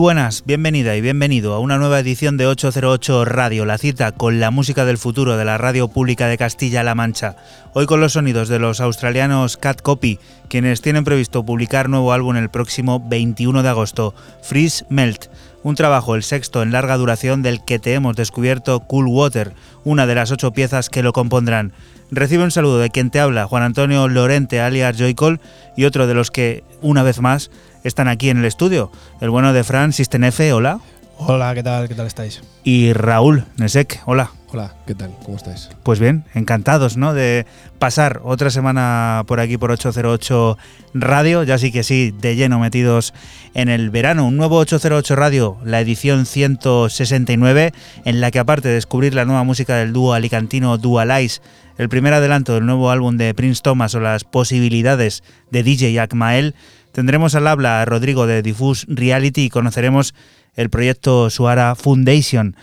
Buenas, bienvenida y bienvenido a una nueva edición de 808 Radio, la cita con la música del futuro de la radio pública de Castilla-La Mancha. Hoy con los sonidos de los australianos Cat Copy, quienes tienen previsto publicar nuevo álbum el próximo 21 de agosto, Freeze Melt, un trabajo, el sexto en larga duración del que te hemos descubierto Cool Water, una de las ocho piezas que lo compondrán. Recibe un saludo de quien te habla, Juan Antonio Lorente alias Joycol, y otro de los que, una vez más, están aquí en el estudio. El bueno de Fran Sistenefe, hola. Hola, ¿qué tal? ¿Qué tal estáis? Y Raúl Nesek, hola. Hola, ¿qué tal? ¿Cómo estáis? Pues bien, encantados, ¿no? De pasar otra semana por aquí por 808 Radio, ya sí que sí, de lleno metidos en el verano. Un nuevo 808 Radio, la edición 169, en la que aparte de descubrir la nueva música del dúo alicantino Dualize, el primer adelanto del nuevo álbum de Prince Thomas o las posibilidades de DJ Akmael, tendremos al habla a Rodrigo de Diffuse Reality y conoceremos el proyecto Suara Foundation.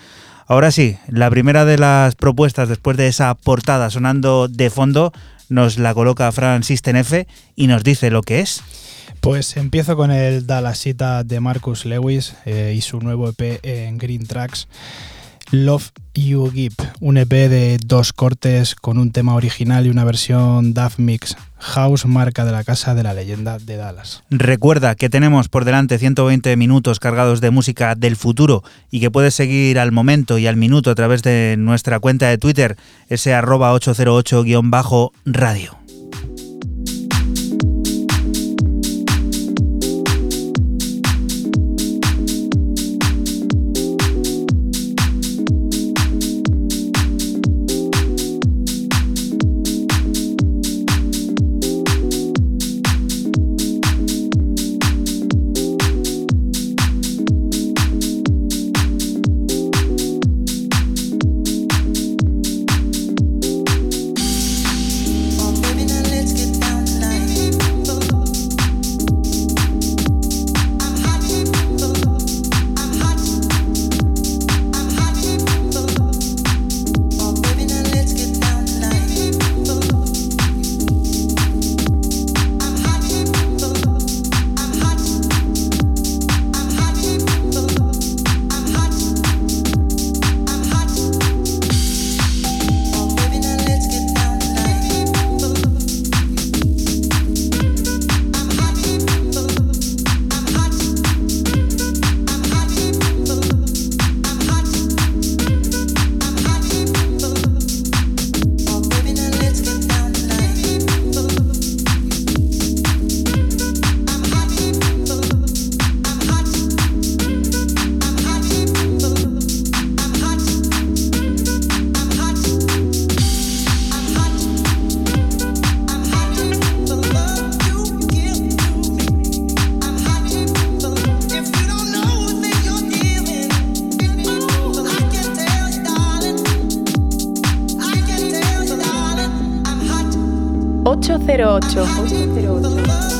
Ahora sí, la primera de las propuestas después de esa portada sonando de fondo nos la coloca Fran F y nos dice lo que es. Pues empiezo con el Dalasita de Marcus Lewis eh, y su nuevo EP en Green Tracks. Love You Give, un EP de dos cortes con un tema original y una versión DAF Mix, House, marca de la casa de la leyenda de Dallas. Recuerda que tenemos por delante 120 minutos cargados de música del futuro y que puedes seguir al momento y al minuto a través de nuestra cuenta de Twitter, ese arroba 808-radio. 808. 808.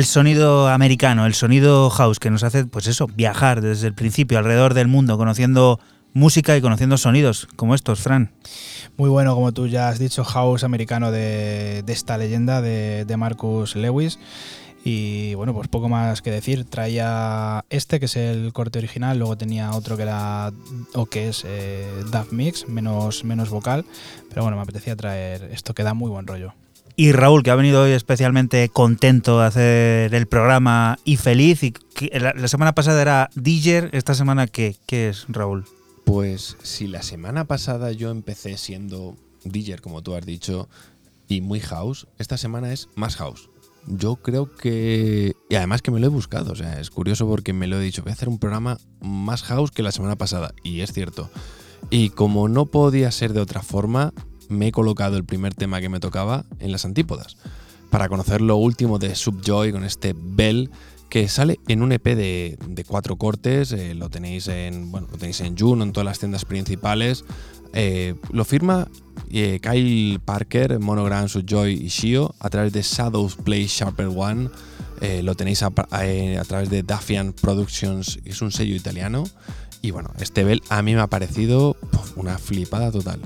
El sonido americano, el sonido house que nos hace, pues eso, viajar desde el principio alrededor del mundo, conociendo música y conociendo sonidos como estos, Fran. Muy bueno, como tú ya has dicho, house americano de, esta leyenda de, Marcus Lewis. Y bueno, pues poco más que decir. Traía este, que es el corte original, luego tenía otro que era, o que es eh, Mix, menos, menos vocal. Pero bueno, me apetecía traer esto que da muy buen rollo. Y Raúl, que ha venido hoy especialmente contento de hacer el programa y feliz. Y la, semana pasada era DJ, esta semana ¿qué, ¿qué es, Raúl? Pues si la semana pasada yo empecé siendo DJ, como tú has dicho, y muy house, esta semana es más house yo creo que... Y además que me lo he buscado, o sea, es curioso porque me lo he dicho, voy a hacer un programa más house que la semana pasada, y es cierto. Y como no podía ser de otra forma, me he colocado el primer tema que me tocaba en las antípodas, para conocer lo último de Subjoy con este Bell que sale en un EP de, cuatro cortes, eh, lo tenéis en bueno, lo tenéis en Juno, en todas las tiendas principales. Eh, lo firma eh, Kyle Parker, Monogram, Joy y Shio a través de Shadows Play Sharper One. Eh, lo tenéis a, través de Dafian Productions, es un sello italiano. Y bueno, este bel a mí me ha parecido una flipada total.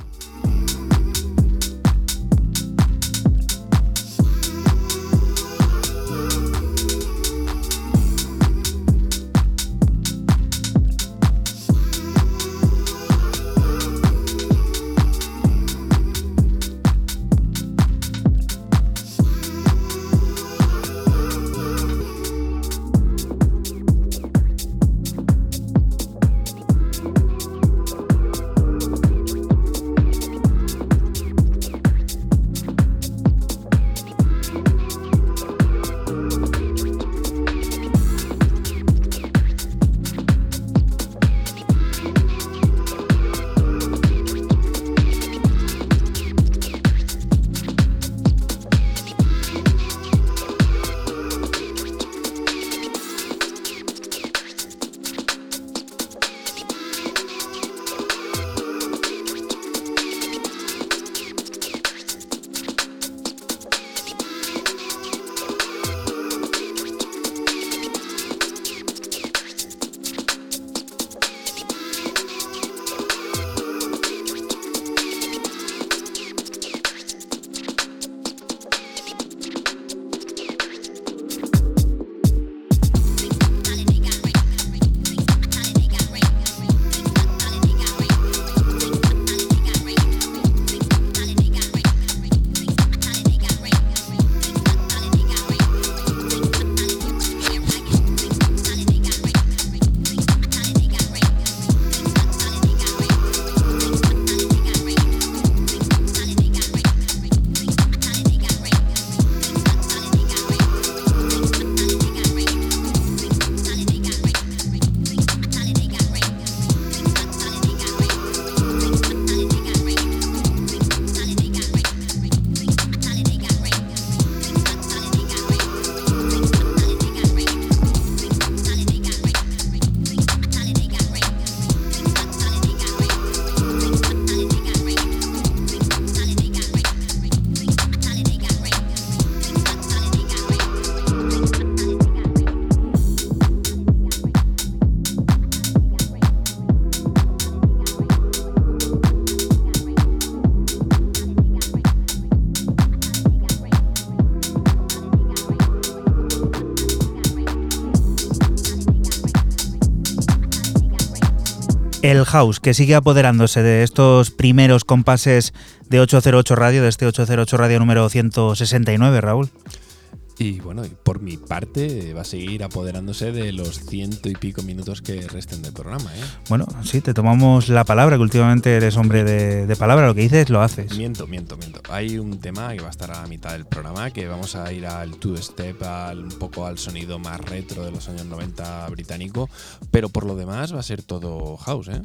House, que sigue apoderándose de estos primeros compases de 808 Radio, de este 808 Radio número 169, Raúl. Y bueno, por mi parte va a seguir apoderándose de los ciento y pico minutos que resten del programa. ¿eh? Bueno, sí, te tomamos la palabra, que últimamente eres hombre de, palabra, lo que dices lo haces. Miento, miento, miento. Hay un tema que va a estar a la mitad del programa, que vamos a ir al two-step, un poco al sonido más retro de los años 90 británico, pero por lo demás va a ser todo house. ¿eh?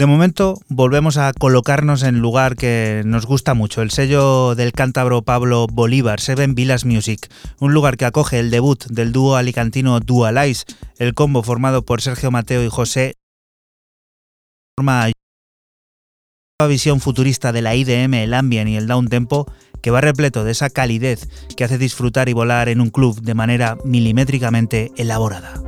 De momento volvemos a colocarnos en lugar que nos gusta mucho, el sello del cántabro Pablo Bolívar, Seven Villas Music, un lugar que acoge el debut del dúo alicantino Dualize, el combo formado por Sergio Mateo y José forma visión futurista de la IDM, el ambient y el down tempo que va repleto de esa calidez que hace disfrutar y volar en un club de manera milimétricamente elaborada.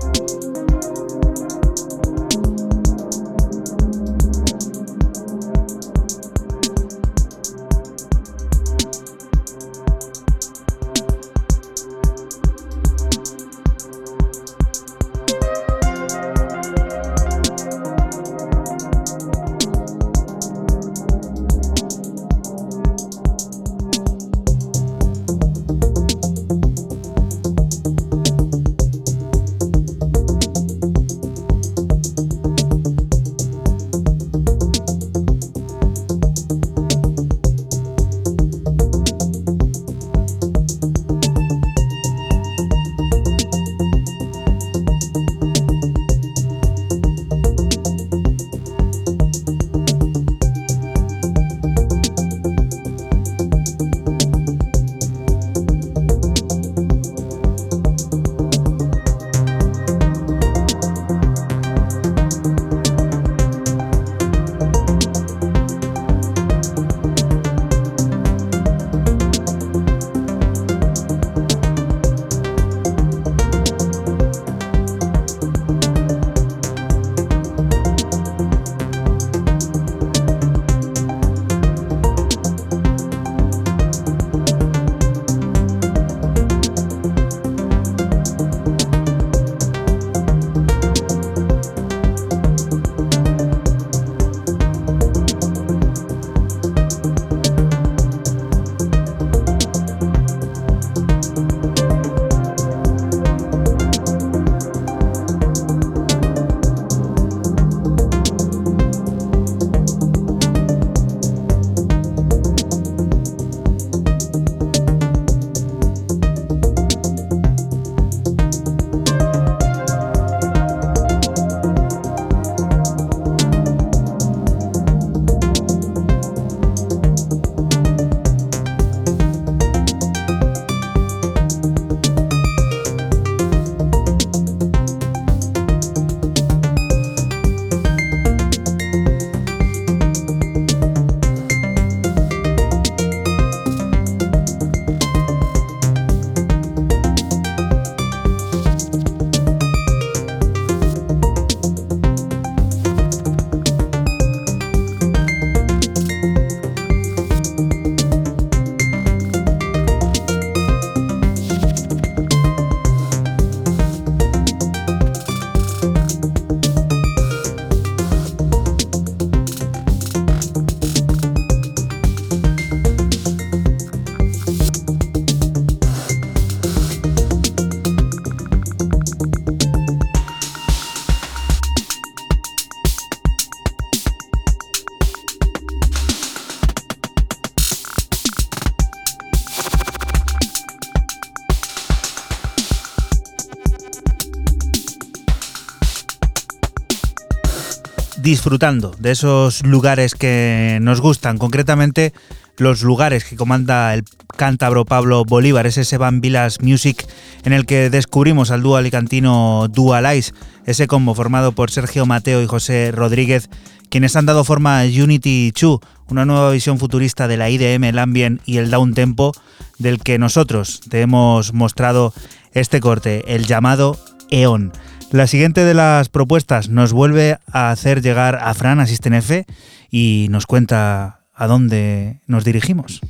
Disfrutando de esos lugares que nos gustan, concretamente los lugares que comanda el cántabro Pablo Bolívar, es ese Van Vilas Music en el que descubrimos al dúo alicantino Dualize, ese combo formado por Sergio Mateo y José Rodríguez, quienes han dado forma a Unity 2, una nueva visión futurista de la IDM, el ambient y el down tempo, del que nosotros te hemos mostrado este corte, el llamado EON. La siguiente de las propuestas nos vuelve a hacer llegar a Fran Asisten F y nos cuenta a dónde nos dirigimos.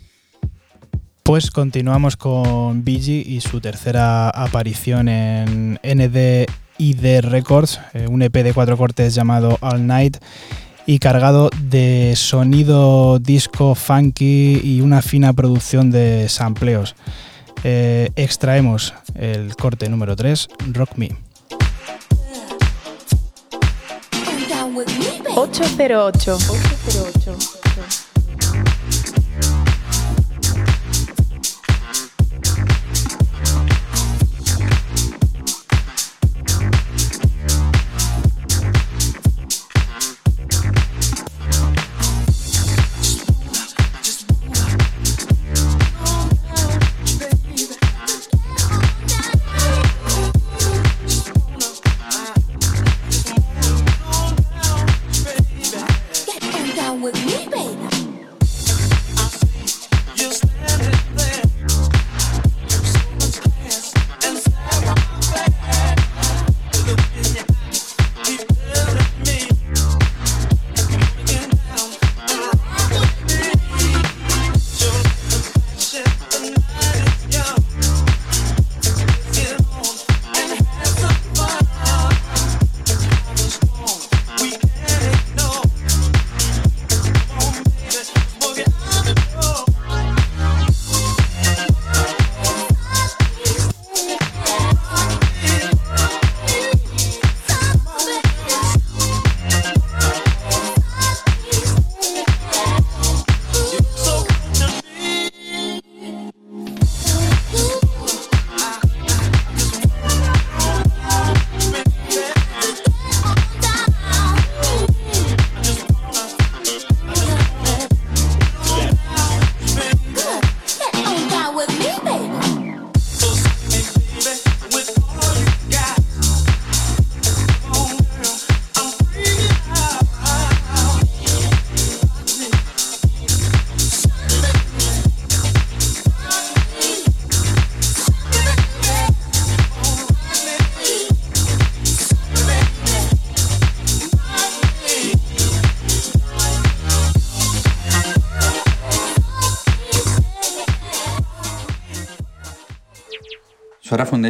Pues continuamos con Biggie y su tercera aparición en NDID Records, eh, un EP de cuatro cortes llamado All Night y cargado de sonido disco funky y una fina producción de sampleos. Eh, extraemos el corte número 3, Rock Me. 808. 808.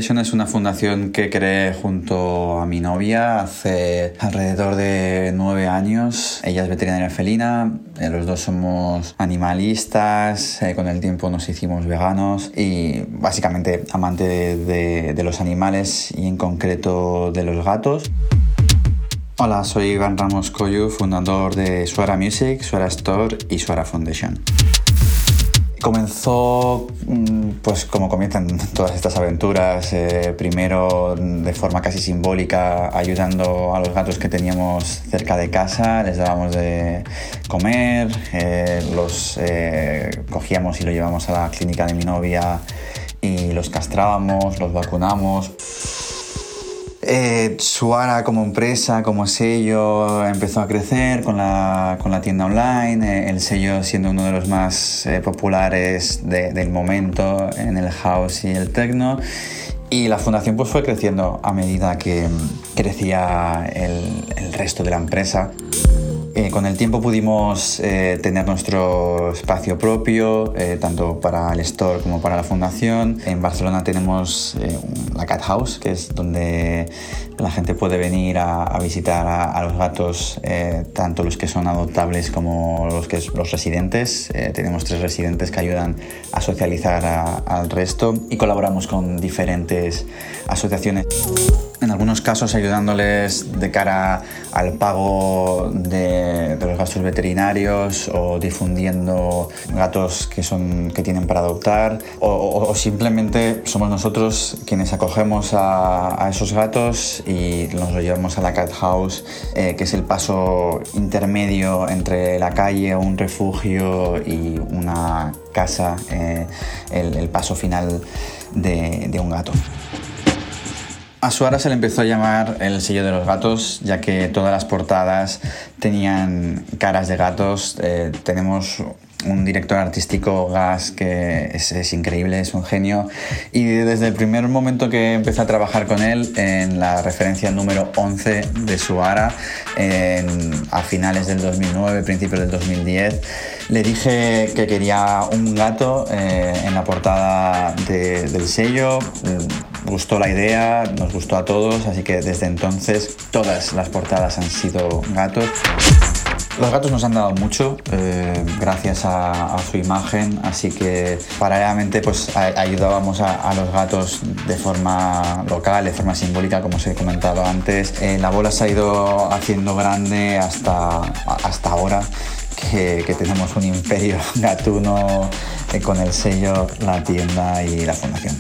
Foundation es una fundación que creé junto a mi novia hace alrededor de nueve años. Ella es veterinaria felina, eh, los dos somos animalistas, eh, con el tiempo nos hicimos veganos y básicamente amante de, de los animales y en concreto de los gatos. Hola, soy Iván Ramos Coyu, fundador de Suara Music, Suara Store y Suara Foundation. Comenzó, mm, pues como comienzan todas estas aventuras, eh, primero de forma casi simbólica, ayudando a los gatos que teníamos cerca de casa, les dábamos de comer, eh, los eh, cogíamos y lo llevamos a la clínica de mi novia y los castrábamos, los vacunamos. Eh, Suara como empresa, como sello, empezó a crecer con la, con la tienda online, eh, el sello siendo uno de los más eh, populares del momento en el house y el techno. Y la fundación pues fue creciendo a medida que crecía el, el resto de la empresa. Eh, con el tiempo pudimos eh, tener nuestro espacio propio, eh, tanto para el store como para la fundación. En Barcelona tenemos la Cat House, que es donde la gente puede venir a, visitar a, los gatos, tanto los que son adoptables como los, que, los residentes. tenemos tres residentes que ayudan a socializar al resto y colaboramos con diferentes asociaciones en algunos casos ayudándoles de cara al pago de, los gastos veterinarios o difundiendo gatos que, son, que tienen para adoptar o, simplemente somos nosotros quienes acogemos a, esos gatos y nos lo llevamos a la cat house, eh, que es el paso intermedio entre la calle, un refugio y una casa, eh, el, paso final de, de un gato. A Suara se le empezó a llamar el sello de los gatos, ya que todas las portadas tenían caras de gatos. Eh, tenemos un director artístico, Gas, que es, increíble, es un genio. Y desde el primer momento que empecé a trabajar con él, en la referencia número 11 de Suara, a finales del 2009, principios del 2010, le dije que quería un gato eh, en la portada del sello. Gustó la idea, nos gustó a todos, así que desde entonces todas las portadas han sido gatos. Los gatos nos han dado mucho eh, gracias a, su imagen, así que paralelamente pues ayudábamos a, los gatos de forma local, de forma simbólica, como os he comentado antes. Eh, la bola se ha ido haciendo grande hasta, hasta ahora. Que, tenemos un imperio gatuno eh, con el sello, la tienda y la fundación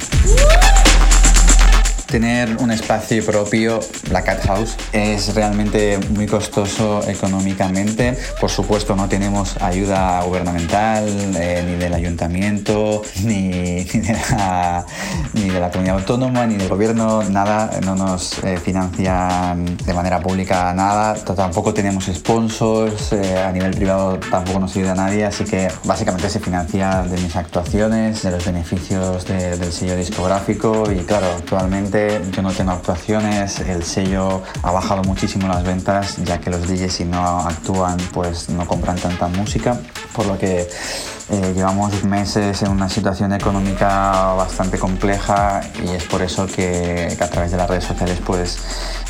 tener un espacio propio, la Cat House, es realmente muy costoso económicamente. Por supuesto, no tenemos ayuda gubernamental, eh, ni del ayuntamiento, ni, de la, comunidad autónoma, ni del gobierno, nada, no nos eh, financian de manera pública nada. Tampoco tenemos sponsors, eh, a nivel privado tampoco nos ayuda nadie, así que básicamente se financia de mis actuaciones, de los beneficios del sello discográfico y claro, actualmente yo no tengo actuaciones, el sello ha bajado muchísimo las ventas, ya que los DJs si no actúan pues no compran tanta música, por lo que eh, llevamos meses en una situación económica bastante compleja y es por eso que, a través de las redes sociales pues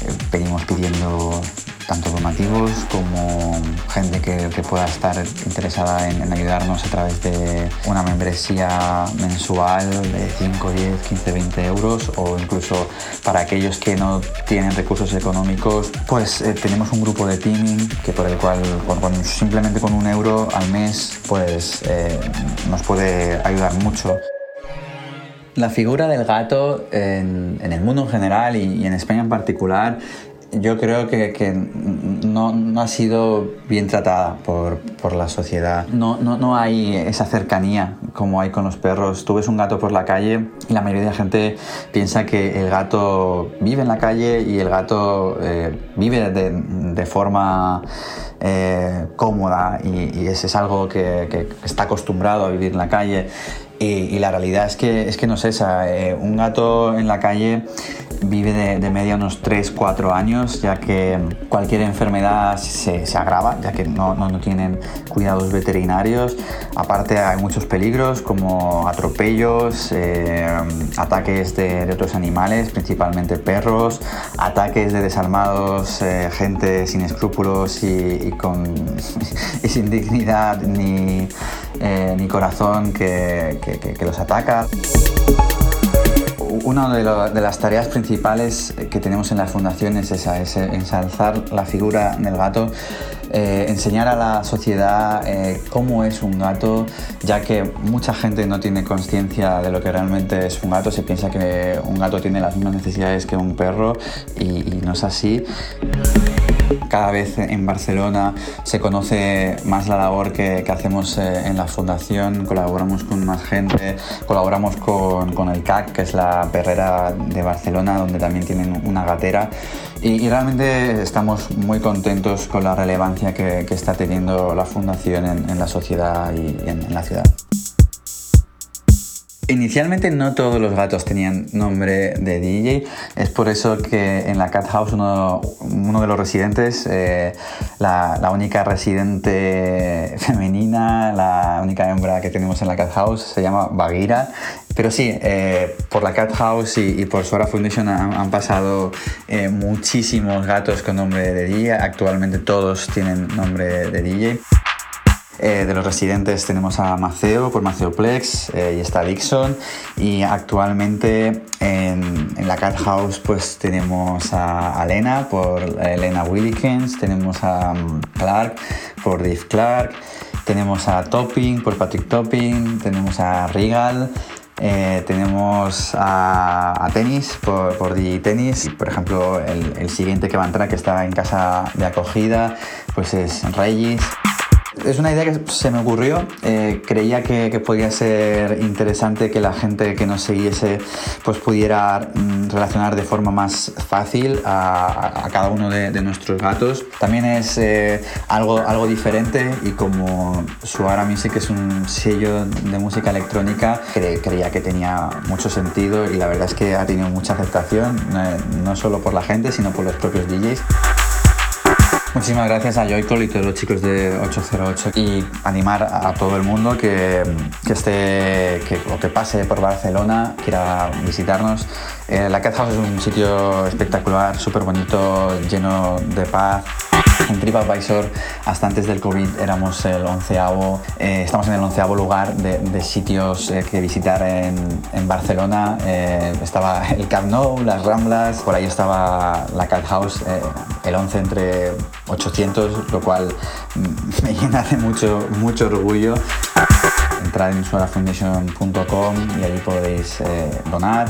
eh, venimos pidiendo tanto donativos como gente que, pueda estar interesada en, ayudarnos a través de una membresía mensual de 5, 10, 15, 20 euros o incluso para aquellos que no tienen recursos económicos, pues eh, tenemos un grupo de teaming que por el cual simplemente con un euro al mes pues eh, nos puede ayudar mucho. La figura del gato en, el mundo en general y en España en particular yo creo que, no, ha sido bien tratada por, por la sociedad. No, no, no, hay esa cercanía como hay con los perros. Tú ves un gato por la calle y la mayoría de la gente piensa que el gato vive en la calle y el gato eh, vive de, forma eh, cómoda y, y es, algo que, está acostumbrado a vivir en la calle. Y, la realidad es que, es que no sé, esa, eh, un gato en la calle vive de, media unos 3-4 años, ya que cualquier enfermedad se, agrava, ya que no, no, tienen cuidados veterinarios. Aparte hay muchos peligros como atropellos, eh, ataques de, otros animales, principalmente perros, ataques de desarmados, eh, gente sin escrúpulos y sin dignidad ni, ni corazón que los ataca. Una de, las tareas principales que tenemos en la fundación es esa, es ensalzar la figura del gato, eh, enseñar a la sociedad eh, cómo es un gato, ya que mucha gente no tiene conciencia de lo que realmente es un gato, se piensa que un gato tiene las mismas necesidades que un perro y no es así. Cada vez en Barcelona se conoce más la labor que, hacemos eh, en la fundación, colaboramos con más gente, colaboramos con, el CAC, que es la perrera de Barcelona, donde también tienen una gatera. Y, realmente estamos muy contentos con la relevancia que, está teniendo la fundación en, la sociedad y en la ciudad. Inicialmente no todos los gatos tenían nombre de DJ, es por eso que en la Cat House uno, de los residentes, eh, la, única residente femenina, la única hembra que tenemos en la Cat House se llama Bagheera. Pero sí, eh, por la Cat House y, por Sora Foundation han, pasado eh, muchísimos gatos con nombre de DJ, actualmente todos tienen nombre de DJ. Eh, de los residentes tenemos a Maceo por Maceoplex eh, y está Dixon. Y actualmente en, la Cat House pues tenemos a, Elena por Elena Willikens, tenemos a um, Clark por Dave Clark, tenemos a Topping por Patrick Topping, tenemos a Regal. Eh, tenemos a, Tenis por, por Tenis. Por ejemplo, el, siguiente que va a entrar, que está en casa de acogida, pues es Regis. Es una idea que se me ocurrió. Eh, creía que, podía ser interesante que la gente que nos siguiese pues pudiera mm, relacionar de forma más fácil a, cada uno de, nuestros gatos. También es eh, algo, algo diferente y como Suara Music es un sello de música electrónica, creía que tenía mucho sentido y la verdad es que ha tenido mucha aceptación, eh, no solo por la gente, sino por los propios DJs. Muchísimas gracias a Joycol y todos los chicos de 808 y animar a todo el mundo que, esté que, o que pase por Barcelona, quiera visitarnos. Eh, la Cat House es un sitio espectacular, súper bonito, lleno de paz. En TripAdvisor, hasta antes del COVID, éramos el onceavo, eh, estamos en el onceavo lugar de, sitios eh, que visitar en, Barcelona. Eh, estaba el Camp Nou, las Ramblas, por ahí estaba la Cat House, el 11 entre 800, lo cual mm, me llena de mucho, mucho orgullo. Entrad en suarafoundation.com y allí podéis donar.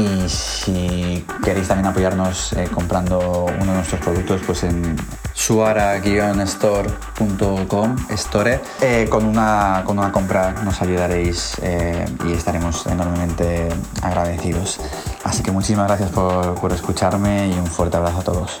Y si queréis también apoyarnos comprando uno de nuestros productos, pues en suara-store.com store eh, con, una, con una compra nos ayudaréis eh, y estaremos enormemente agradecidos. Así que muchísimas gracias por escucharme y un fuerte abrazo a todos.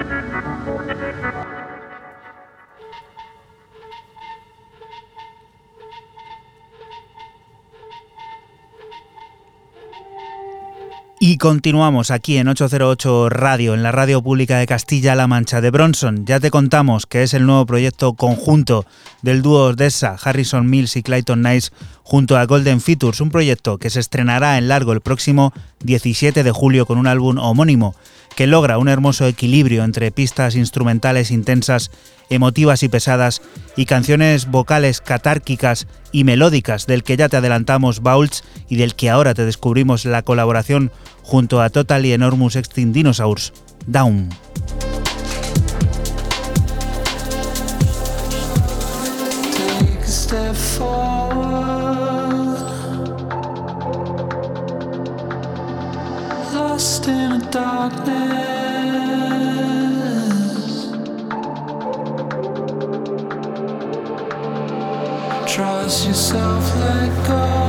Y continuamos aquí en 808 Radio, en la radio pública de Castilla-La Mancha de Bronson. Ya te contamos que es el nuevo proyecto conjunto del dúo Odessa, Harrison Mills y Clayton Nice junto a Golden Features, un proyecto que se estrenará en largo el próximo 17 de julio con un álbum homónimo que logra un hermoso equilibrio entre pistas instrumentales intensas, emotivas y pesadas, y canciones vocales catárquicas y melódicas del que ya te adelantamos Bouts y del que ahora te descubrimos la colaboración junto a Total y Enormous Extinct Dinosaurs, Down. Trust yourself, let go.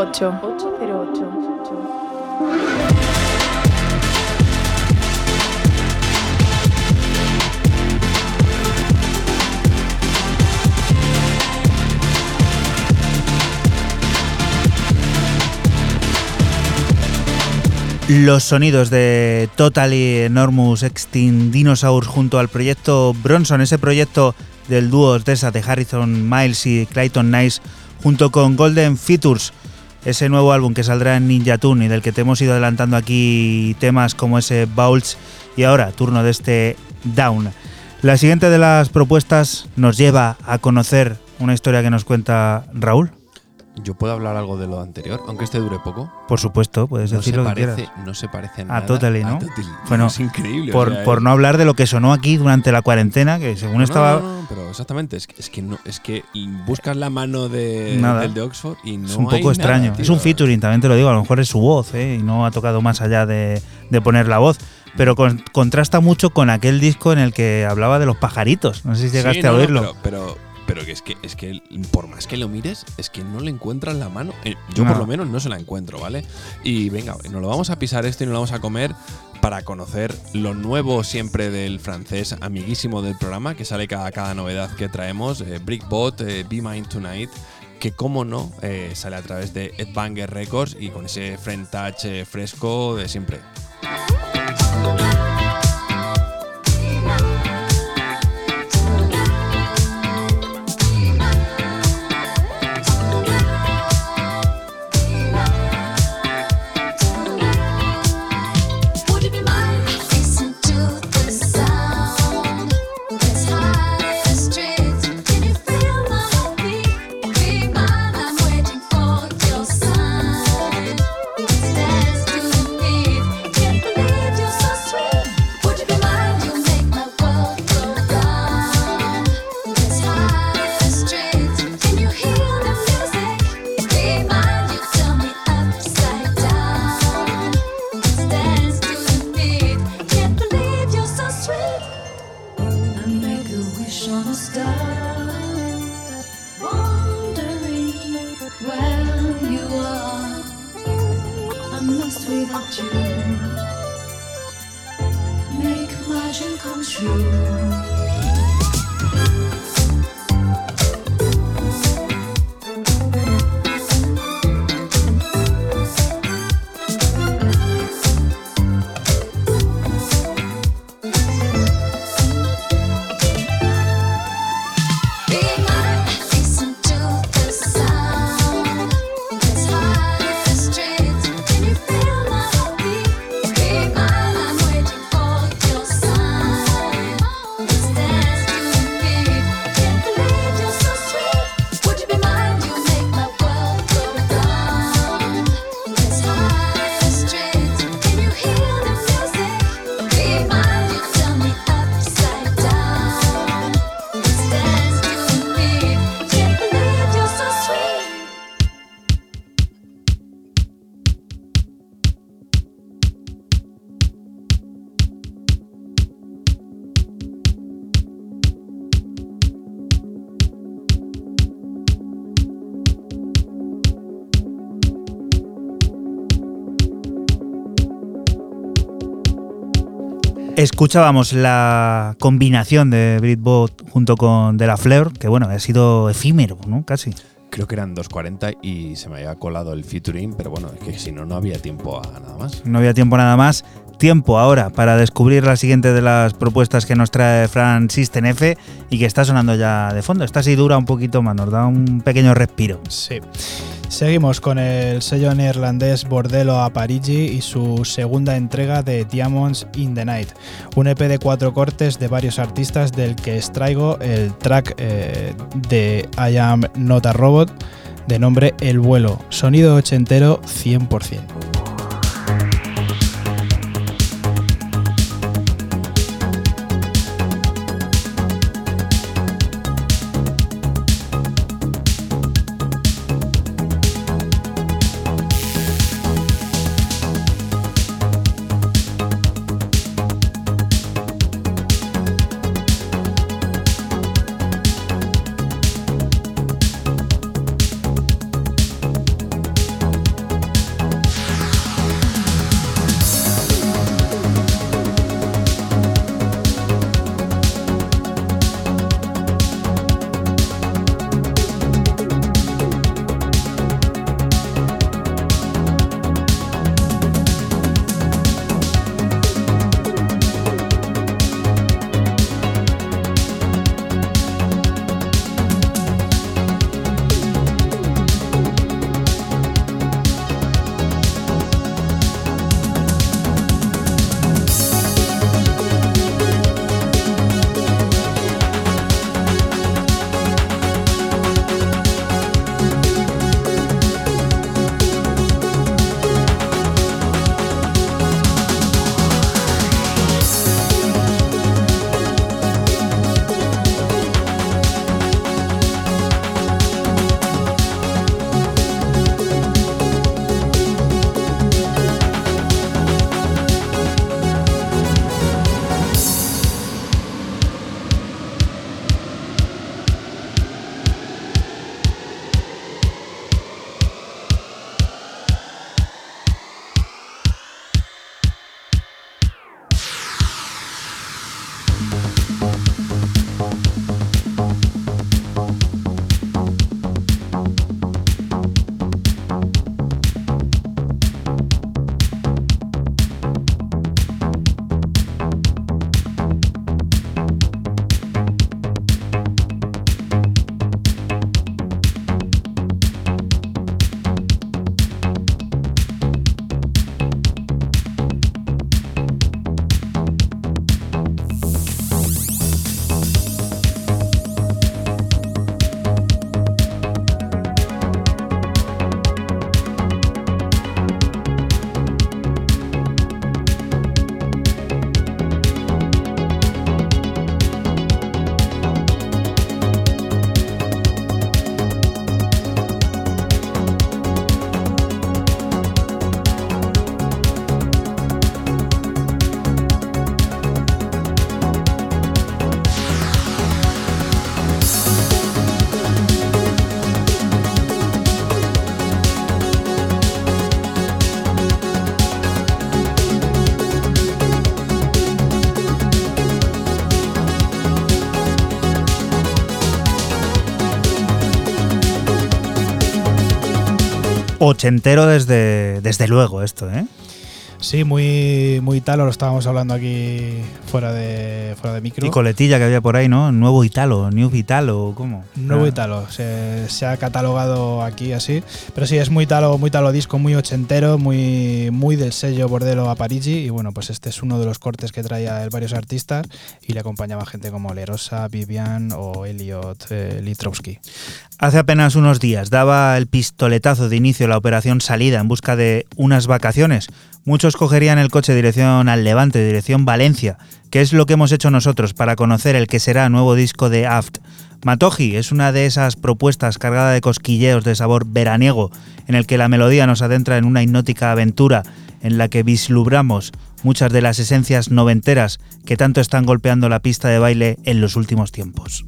808. 808. Los sonidos de Totally Enormous Extinct Dinosaurs junto al proyecto Bronson, ese proyecto del dúo Tessa de Harrison Miles y Clayton Nice, junto con Golden Features, ese nuevo álbum que saldrá en Ninja Tune y del que te hemos ido adelantando aquí temas como ese Bowls y ahora turno de este Down. La siguiente de las propuestas nos lleva a conocer una historia que nos cuenta Raúl. Yo puedo hablar algo de lo anterior, aunque este dure poco. Por supuesto, puedes decir lo que quieras. No se parece nada a Totally, ¿no? Bueno, es increíble. Por, por no hablar de lo que sonó aquí durante la cuarentena, que según estaba. No, no, pero exactamente. Es, es, que no, es que buscas la mano de, del de Oxford y no. Es un poco extraño. es un featuring, también te lo digo. A lo mejor es su voz, ¿eh? Y no ha tocado más allá de, de poner la voz pero contrasta mucho con aquel disco en el que hablaba de los pajaritos. No sé si llegaste a oírlo. pero, pero que es que, es que por más que lo mires, es que no le encuentras la mano. Eh, yo por lo menos no se la encuentro, ¿vale? Y venga, nos lo vamos a pisar esto y nos lo vamos a comer para conocer lo nuevo siempre del francés amiguísimo del programa, que sale cada, cada novedad que traemos, eh, Brickbot, eh, Be Mine Tonight, que como no, sale a través de Ed Banger Records y con ese front touch fresco de siempre. you. Escuchábamos la combinación de Britbot junto con De La Fleur, que bueno, ha sido efímero, ¿no? Casi. Creo que eran 2.40 y se me había colado el featuring, pero bueno, es que si no, no había tiempo a nada más. No había tiempo a nada más. Tiempo ahora para descubrir la siguiente de las propuestas que nos trae Fran System F y que está sonando ya de fondo. Esta sí dura un poquito más, nos da un pequeño respiro. Sí. Seguimos con el sello neerlandés Bordello a Parigi y su segunda entrega de Diamonds in the Night, un EP de cuatro cortes de varios artistas del que extraigo el track eh, de I Am Not a Robot de nombre El Vuelo, sonido ochentero 100%. Ochentero desde, desde luego esto, ¿eh? Sí, muy, muy Italo, lo estábamos hablando aquí fuera de, fuera de micro. Y coletilla que había por ahí, ¿no? Nuevo Italo, New Italo, ¿cómo? Nuevo Ah. Italo, se, se ha catalogado aquí así. Pero sí, es muy Italo, muy Italo disco, muy ochentero, muy, muy del sello Bordelo a Parigi. Y bueno, pues este es uno de los cortes que traía él varios artistas y le acompañaba gente como Lerosa, Vivian o Elliot eh, Litrowski. Hace apenas unos días daba el pistoletazo de inicio la operación salida en busca de unas vacaciones. Muchos cogerían el coche dirección al Levante, dirección Valencia, que es lo que hemos hecho nosotros para conocer el que será nuevo disco de Aft. Matoji es una de esas propuestas cargada de cosquilleos de sabor veraniego, en el que la melodía nos adentra en una hipnótica aventura en la que vislumbramos muchas de las esencias noventeras que tanto están golpeando la pista de baile en los últimos tiempos.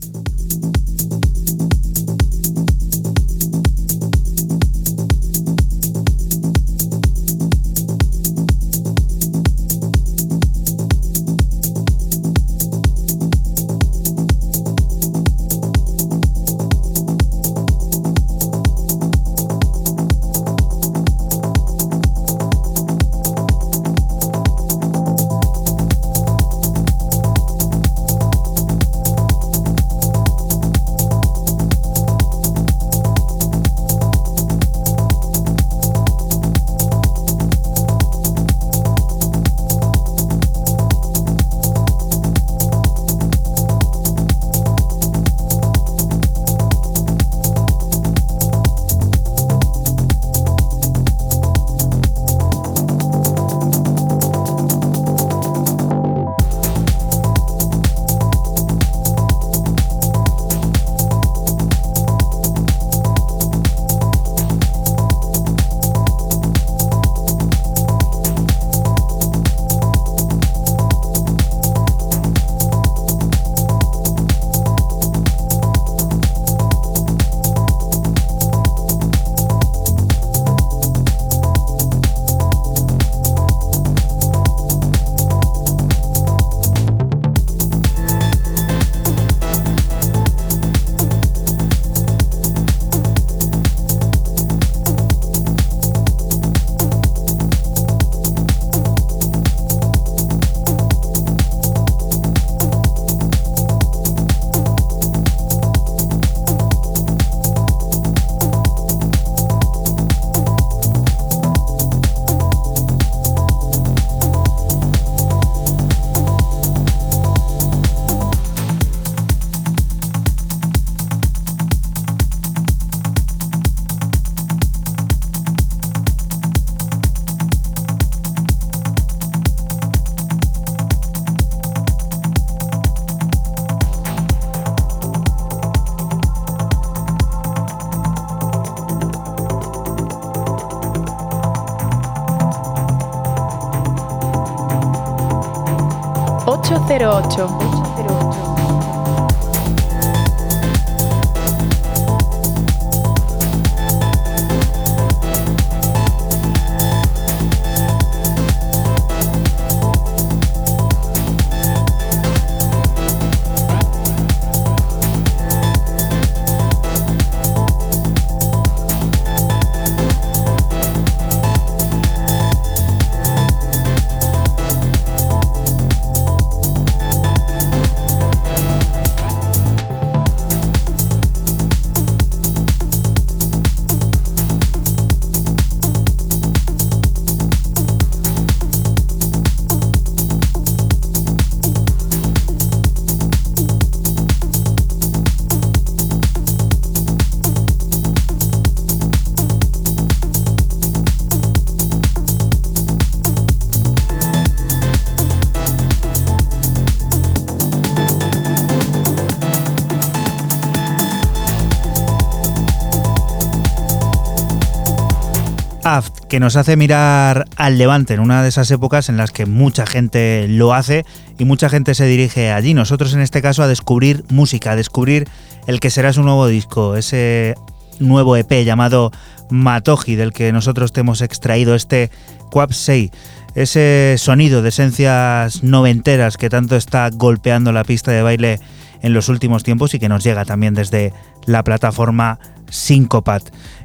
Que nos hace mirar al Levante en una de esas épocas en las que mucha gente lo hace y mucha gente se dirige allí. Nosotros en este caso a descubrir música, a descubrir el que será su nuevo disco, ese nuevo EP llamado Matoji, del que nosotros te hemos extraído este Quapsei, ese sonido de esencias noventeras que tanto está golpeando la pista de baile en los últimos tiempos y que nos llega también desde la plataforma Syncopat.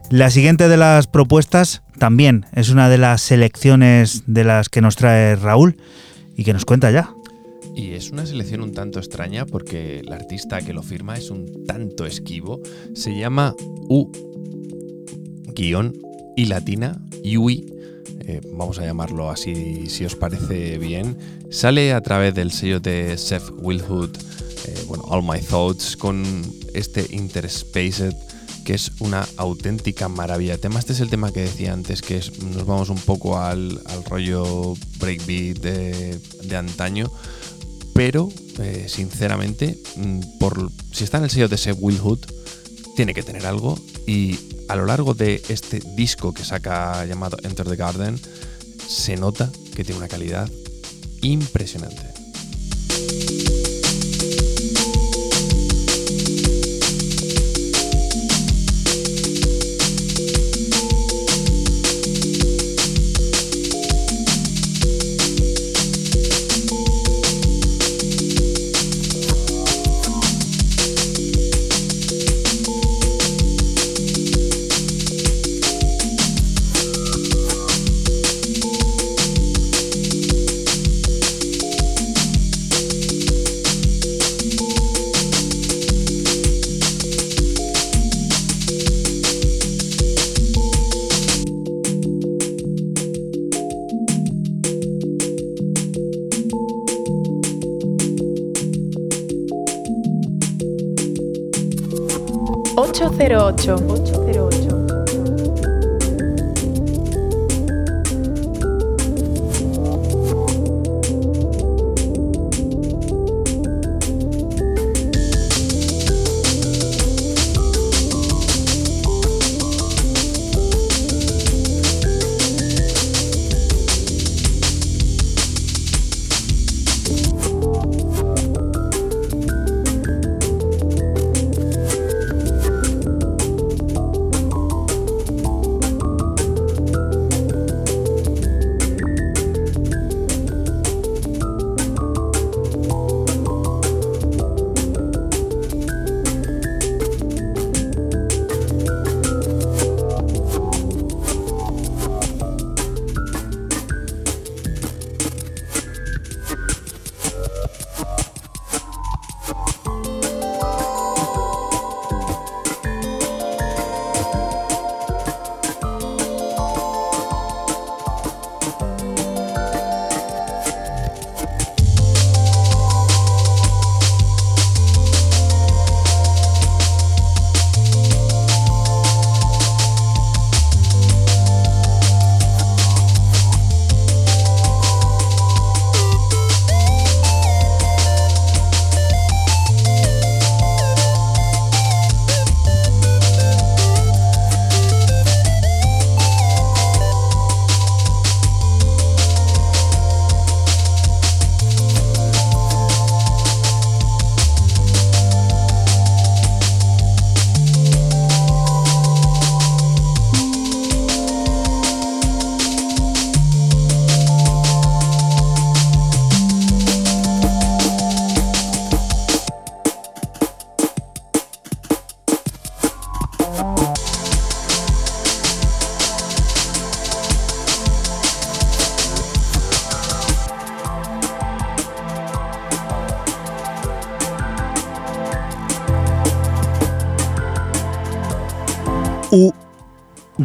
La siguiente de las propuestas también es una de las selecciones de las que nos trae Raúl y que nos cuenta ya. Y es una selección un tanto extraña porque el artista que lo firma es un tanto esquivo. Se llama U guion y latina, Yui, eh, vamos a llamarlo así si os parece bien. Sale a través del sello de Seth Wilhood, eh, bueno, All My Thoughts, con este Interspaced que es una auténtica maravilla. Tema, este es el tema que decía antes, que nos vamos un poco al, rollo breakbeat de, antaño, pero eh, sinceramente, mm, por, si está en el sello de Seth Will tiene que tener algo y a lo largo de este disco que saca llamado Enter the Garden, se nota que tiene una calidad impresionante. 808.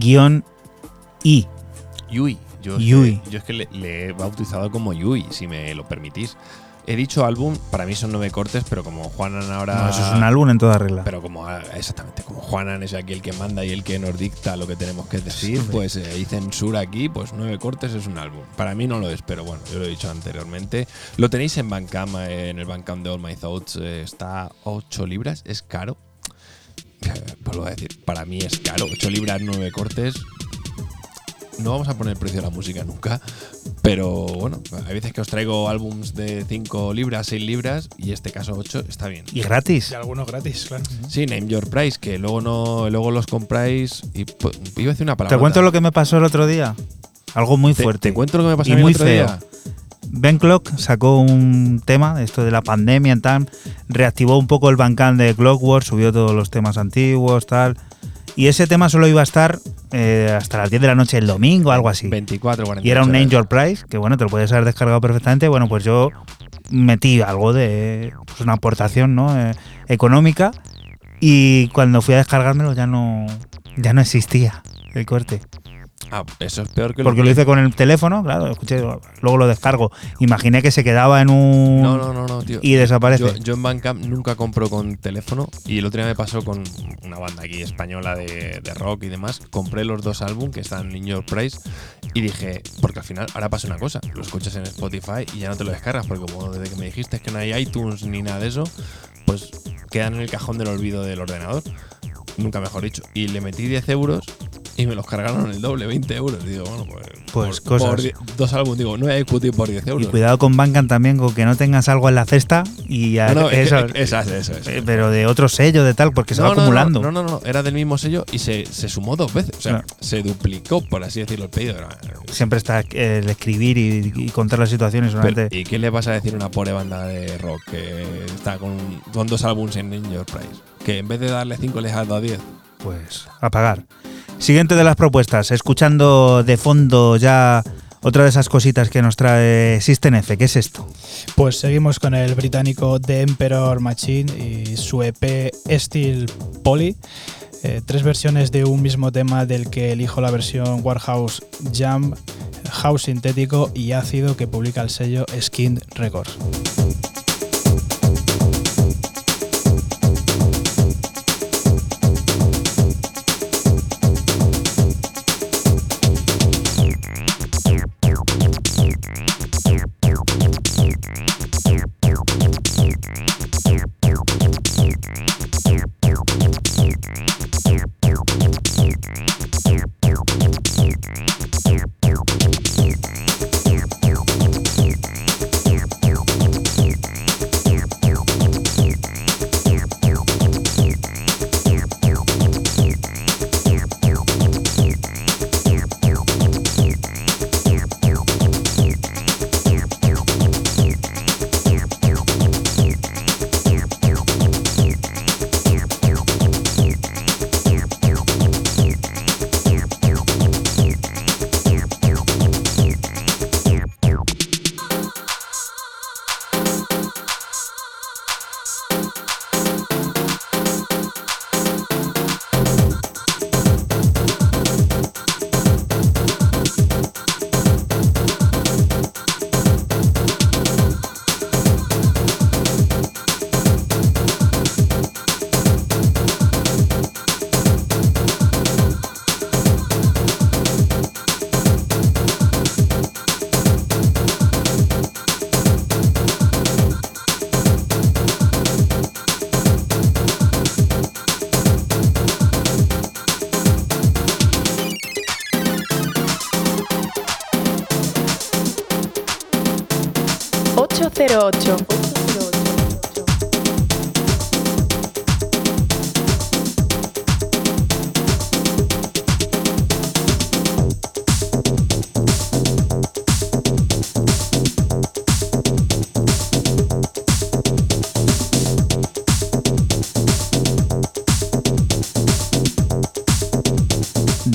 U-I. Yui. Yo, Yui. yo es que le, he bautizado como Yui, si me lo permitís. He dicho álbum, para mí son nueve cortes, pero como Juanan ahora. No, eso es un álbum en toda regla. Pero como, ah, exactamente, como Juanan es aquí el que manda y el que nos dicta lo que tenemos que decir, pues eh, hay censura aquí, pues nueve cortes es un álbum. Para mí no lo es, pero bueno, yo lo he dicho anteriormente. Lo tenéis en Bandcamp, eh, en el Bandcamp de All My Thoughts, eh, está 8 libras, es caro, mí es caro. 8 libras, 9 cortes. No vamos a poner el precio de la música nunca, pero bueno, hay veces que os traigo álbums de 5 libras, 6 libras y este caso 8 está bien. Y gratis. Y algunos gratis, claro. Sí, name your price, que luego no luego los compráis y iba a decir una palabra. ¿Te cuento lo que me pasó el otro día? Algo muy fuerte. ¿Te, cuento lo que me pasó el otro feo. día? Ben Clock sacó un tema, esto de la pandemia, tal, reactivó un poco el bancán de Clockwork, subió todos los temas antiguos, tal. Y ese tema solo iba a estar eh, hasta las 10 de la noche el domingo, algo así. 24, 48 Y era un. Name Your Price, que bueno, te lo puedes haber descargado perfectamente. Bueno, pues yo metí algo de pues una aportación ¿no? Eh, económica y cuando fui a descargármelo ya no, ya no existía el corte. Ah, eso es peor que Porque lo hice con el teléfono, claro, escuché, luego lo descargo. Imaginé que se quedaba en un... No, no, no, no, tío. Y desaparece. Yo, yo en Bandcamp nunca compro con teléfono y el otro día me pasó con una banda aquí española de, de rock y demás. Compré los dos álbumes que están in your price y dije, porque al final ahora pasa una cosa, lo escuchas en Spotify y ya no te lo descargas porque como desde que me dijiste que no hay iTunes ni nada de eso, pues quedan en el cajón del olvido del ordenador. Nunca mejor dicho. Y le metí 10 euros y me los cargaron el doble, 20 euros. Digo, bueno, pues. Pues por- cosas. por die- dos álbumes, digo, no hay equity por 10 euros. Y cuidado con Bandcamp también, con que no tengas algo en la cesta y ya- No, no, es eso, que- esa- eso, eso. eh, pero de otro sello, de tal, porque se No, va acumulando. No, no, no, era del mismo sello y se, se sumó dos veces. O sea, se duplicó, por así decirlo, el pedido. Era- Siempre está eh, el escribir y, y contar las situaciones. Pero, ¿Y qué le vas a decir a una pobre banda de rock que está con, con dos álbumes en In Your Price? Que en vez de darle 5 les has dado 10. pues a pagar. Siguiente de las propuestas, escuchando de fondo ya otra de esas cositas que nos trae System. ¿Qué es esto? Pues seguimos con el británico The Emperor Machine y su EP Steel Poly. Eh, tres versiones de un mismo tema del que elijo la versión Warhouse Jam, House sintético y ácido que publica el sello Skin Records. Ocho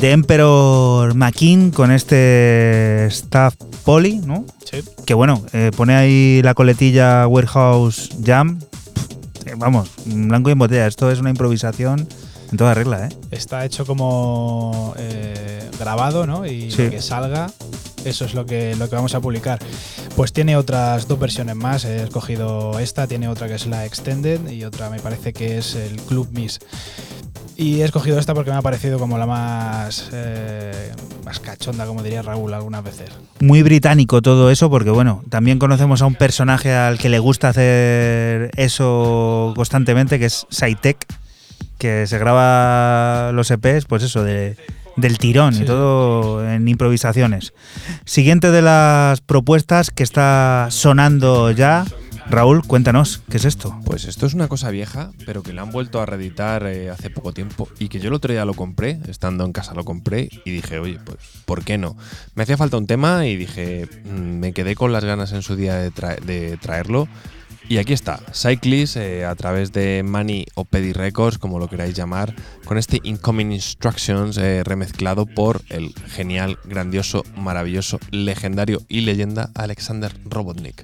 De Emperor McKean con este Staff Poly, ¿no? Sí. Que bueno, eh, pone ahí la coletilla Warehouse Jam. Pff, eh, vamos, blanco y en botella. Esto es una improvisación en toda regla, ¿eh? Está hecho como eh, grabado, ¿no? Y Sí. lo que salga, eso es lo que, lo que vamos a publicar. Pues tiene otras dos versiones más. He escogido esta, tiene otra que es la Extended y otra me parece que es el Club Miss. Y he escogido esta porque me ha parecido como la más, eh, más cachonda, como diría Raúl algunas veces. Muy británico todo eso, porque bueno, también conocemos a un personaje al que le gusta hacer eso constantemente, que es Saitek, que se graba los EPs, pues eso, de, del tirón Sí. y todo en improvisaciones. Siguiente de las propuestas que está sonando ya. Raúl, cuéntanos, ¿qué es esto? Pues esto es una cosa vieja, pero que la han vuelto a reeditar eh, hace poco tiempo y que yo el otro día lo compré, estando en casa lo compré y dije, oye, pues, ¿por qué no? Me hacía falta un tema y dije, mm, me quedé con las ganas en su día de, tra- de traerlo Y aquí está, Cyclist eh, a través de Money o Pedi Records, como lo queráis llamar, con este Incoming Instructions eh, remezclado por el genial, grandioso, maravilloso, legendario y leyenda Alexander Robotnik.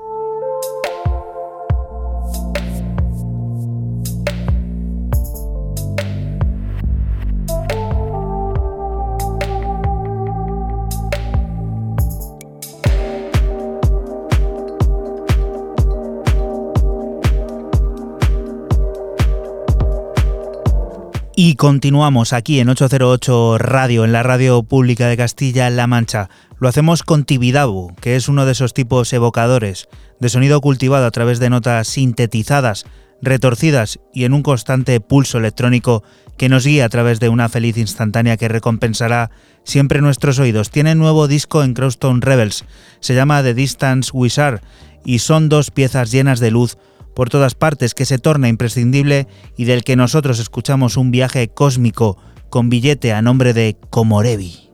Y continuamos aquí en 808 Radio, en la radio pública de Castilla-La Mancha. Lo hacemos con Tibidabu, que es uno de esos tipos evocadores, de sonido cultivado a través de notas sintetizadas, retorcidas y en un constante pulso electrónico que nos guía a través de una feliz instantánea que recompensará siempre nuestros oídos. Tiene nuevo disco en Crowstone Rebels, se llama The Distance Wizard y son dos piezas llenas de luz por todas partes que se torna imprescindible y del que nosotros escuchamos un viaje cósmico con billete a nombre de Komorebi.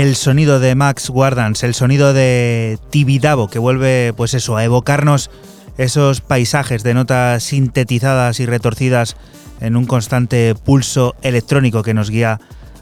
El sonido de Max Wardans, el sonido de Tibidabo, que vuelve, pues eso, a evocarnos esos paisajes de notas sintetizadas y retorcidas en un constante pulso electrónico que nos guía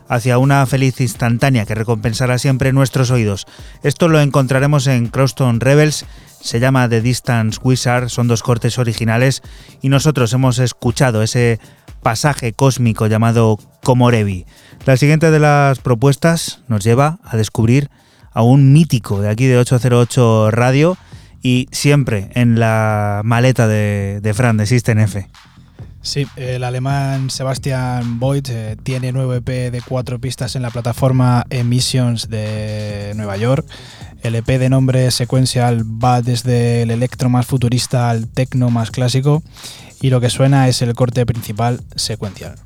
hacia una feliz instantánea que recompensará siempre nuestros oídos. Esto lo encontraremos en Croston Rebels, se llama The Distance Wizard, son dos cortes originales y nosotros hemos escuchado ese pasaje cósmico llamado Komorebi. La siguiente de las propuestas nos lleva a descubrir a un mítico de aquí de 808 Radio y siempre en la maleta de, Fran de System F. Sí, el alemán Sebastian Voigt eh, tiene nuevo EP de cuatro pistas en la plataforma Emissions de Nueva York. El EP de nombre secuencial va desde el electro más futurista al techno más clásico y lo que suena es el corte principal secuencial.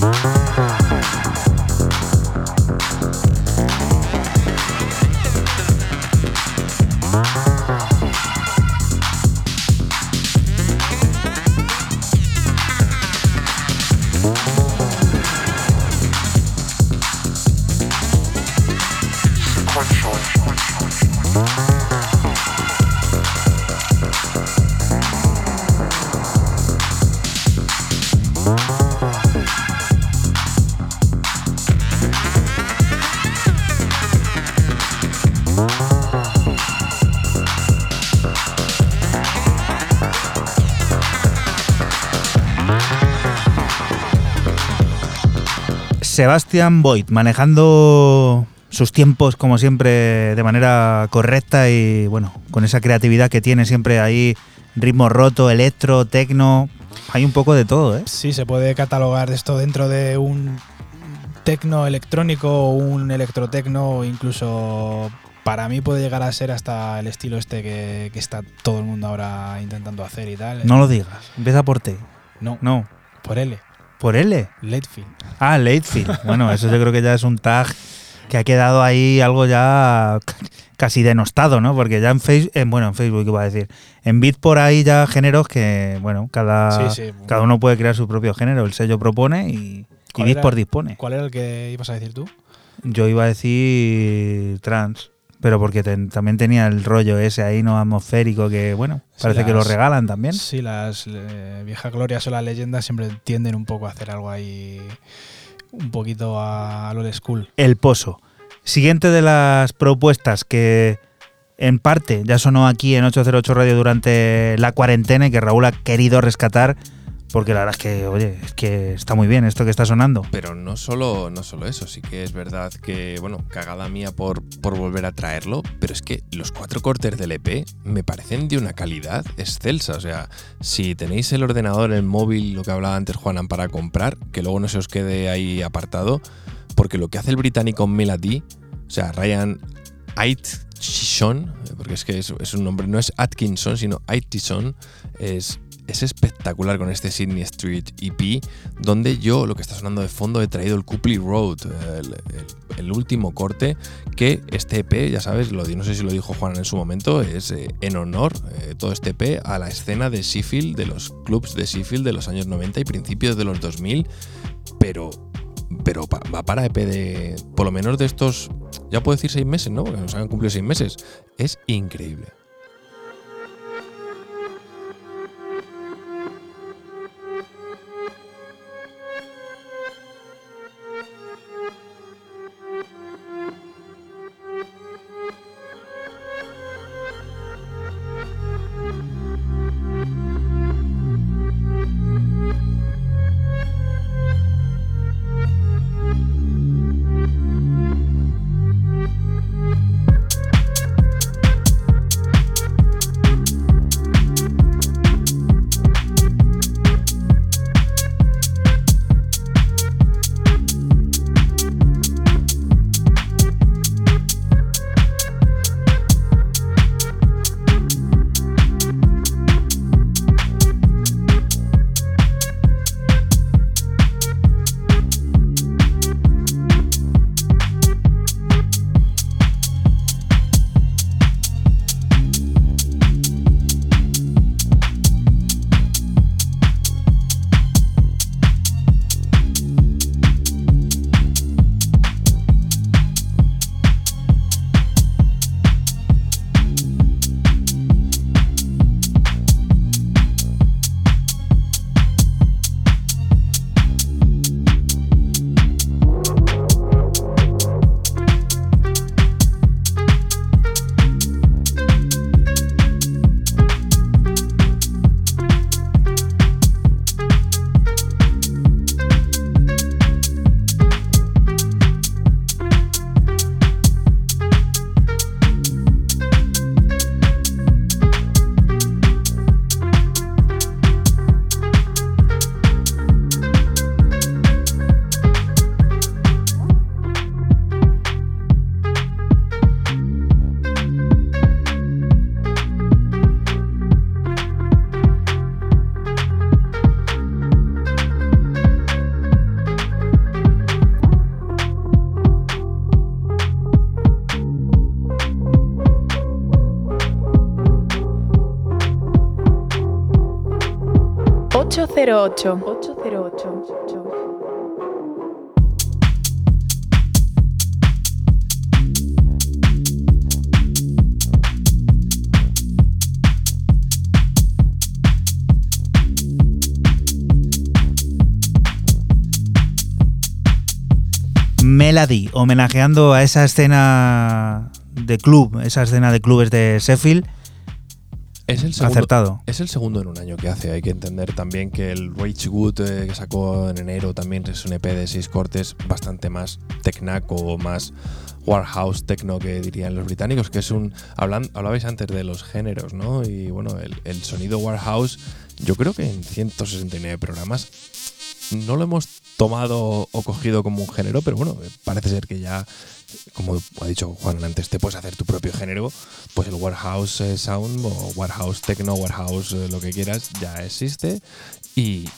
Mm-hmm. Sebastian Voigt, manejando sus tiempos como siempre de manera correcta y bueno, con esa creatividad que tiene siempre ahí, ritmo roto, electro, tecno, hay un poco de todo, ¿eh? Sí, se puede catalogar esto dentro de un tecno electrónico o un electrotecno o incluso para mí puede llegar a ser hasta el estilo este que, que está todo el mundo ahora intentando hacer y tal. No lo digas, empieza por T. No, No, por L. por L. Latefield. Ah, Latefield. Bueno, eso yo creo que ya es un tag que ha quedado ahí algo ya casi denostado, ¿no? Porque ya en Facebook, bueno, en Facebook iba a decir, en Beat por ahí ya géneros que, bueno, cada, Sí, sí. cada uno puede crear su propio género, el sello propone y, y por dispone. ¿Cuál era el que ibas a decir tú? Yo iba a decir trans, pero porque también tenía el rollo ese ahí no atmosférico que, bueno, Sí, parece que lo regalan también. Sí, las eh, viejas glorias o las leyendas siempre tienden un poco a hacer algo ahí un poquito a, a lo de school. El Pozo. Siguiente de las propuestas que en parte ya sonó aquí en 808 Radio durante la cuarentena y que Raúl ha querido rescatar porque la verdad es que, oye, es que está muy bien esto que está sonando. Pero no solo, no solo eso, sí que es verdad que, bueno, cagada mía por, por volver a traerlo, pero es que los cuatro cortes del EP me parecen de una calidad excelsa. O sea, si tenéis el ordenador, el móvil, lo que hablaba antes Juanan, para comprar, que luego no se os quede ahí apartado, porque lo que hace el británico Melody, o sea, Ryan Aitchison, porque es que es, un nombre, no es Atkinson, sino Aitchison, es, es espectacular con este Sydney Street EP, donde yo, lo que está sonando de fondo, he traído el Copley Road, el, último corte, que este EP, ya sabes, no sé si lo dijo Juan en su momento, es eh, en honor, eh, todo este EP, a la escena de Sheffield, de los clubs de Sheffield de los años 90 y principios de los 2000, pero... Pero va para EP de, por lo menos de estos, ya puedo decir seis meses, ¿no? Porque nos han cumplido seis meses. Es increíble. Ocho cero ocho. Ocho cero ocho. Melody, homenajeando a esa escena de club, esa escena de clubes de Sheffield. Es el segundo, acertado. Es el segundo en un año que hace. Hay que entender también que el Rage Good eh, que sacó en enero también es un EP de seis cortes bastante más tecnaco o más Warhouse techno que dirían los británicos, que es un. Hablan, hablabais antes de los géneros, ¿no? Y bueno, el, el sonido Warhouse, yo creo que en 169 programas no lo hemos tomado o cogido como un género, pero bueno, parece ser que ya, como ha dicho Juan antes, te puedes hacer tu propio género, pues el Warehouse eh, Sound o Warehouse Techno, Warehouse, eh, lo que quieras, ya existe y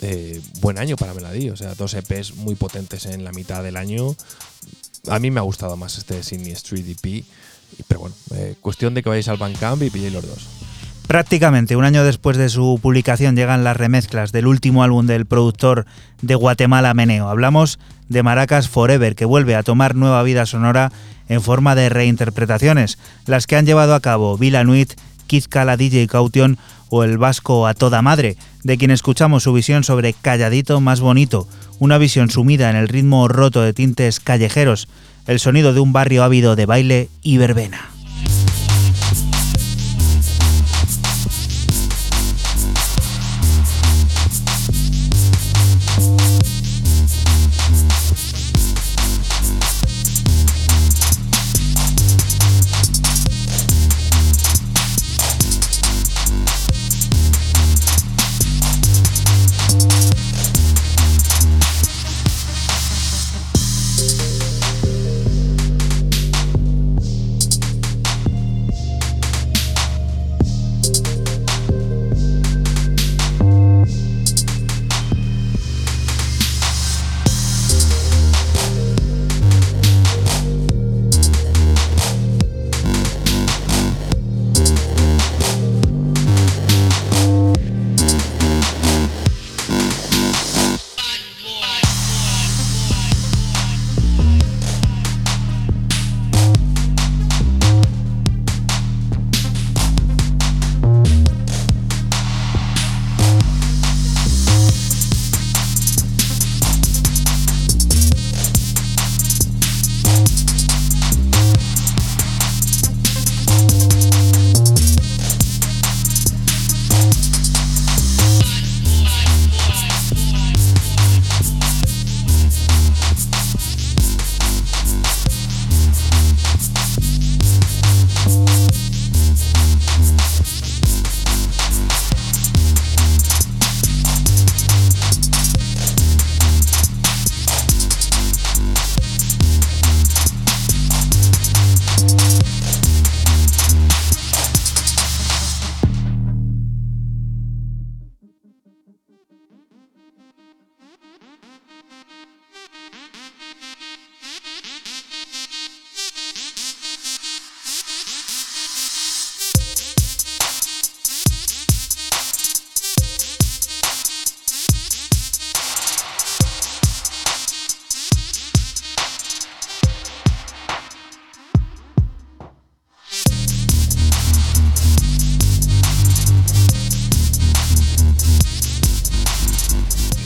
eh, buen año para Melody, o sea, dos EPs muy potentes en la mitad del año. A mí me ha gustado más este Sydney Street EP, pero bueno, cuestión de que vayáis al Bandcamp y pilléis los dos. Prácticamente un año después de su publicación llegan las remezclas del último álbum del productor de Guatemala Meneo. Hablamos de Maracas Forever, que vuelve a tomar nueva vida sonora en forma de reinterpretaciones, las que han llevado a cabo Vila Nuit, Kizkala DJ Caution o el Vasco a toda madre, de quien escuchamos su visión sobre Calladito más bonito, una visión sumida en el ritmo roto de tintes callejeros, el sonido de un barrio ávido de baile y verbena.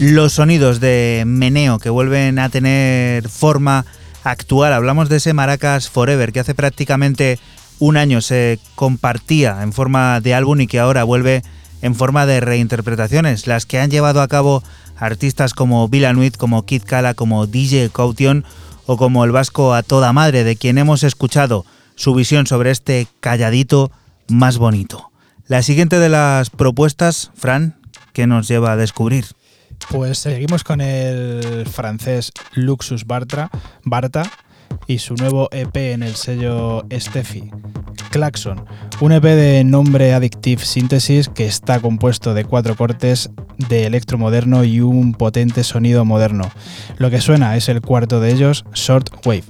Los sonidos de meneo que vuelven a tener forma actual. Hablamos de ese Maracas Forever que hace prácticamente un año se compartía en forma de álbum y que ahora vuelve en forma de reinterpretaciones, las que han llevado a cabo artistas como Villanuit, como Kid Kala, como DJ Caution o como el vasco a toda madre, de quien hemos escuchado su visión sobre este calladito más bonito. La siguiente de las propuestas, Fran, que nos lleva a descubrir. Pues seguimos con el francés Luxus Bartra, Barta y su nuevo EP en el sello Steffi, Claxon, un EP de nombre Addictive Synthesis que está compuesto de cuatro cortes de electro moderno y un potente sonido moderno. Lo que suena es el cuarto de ellos, Short Wave.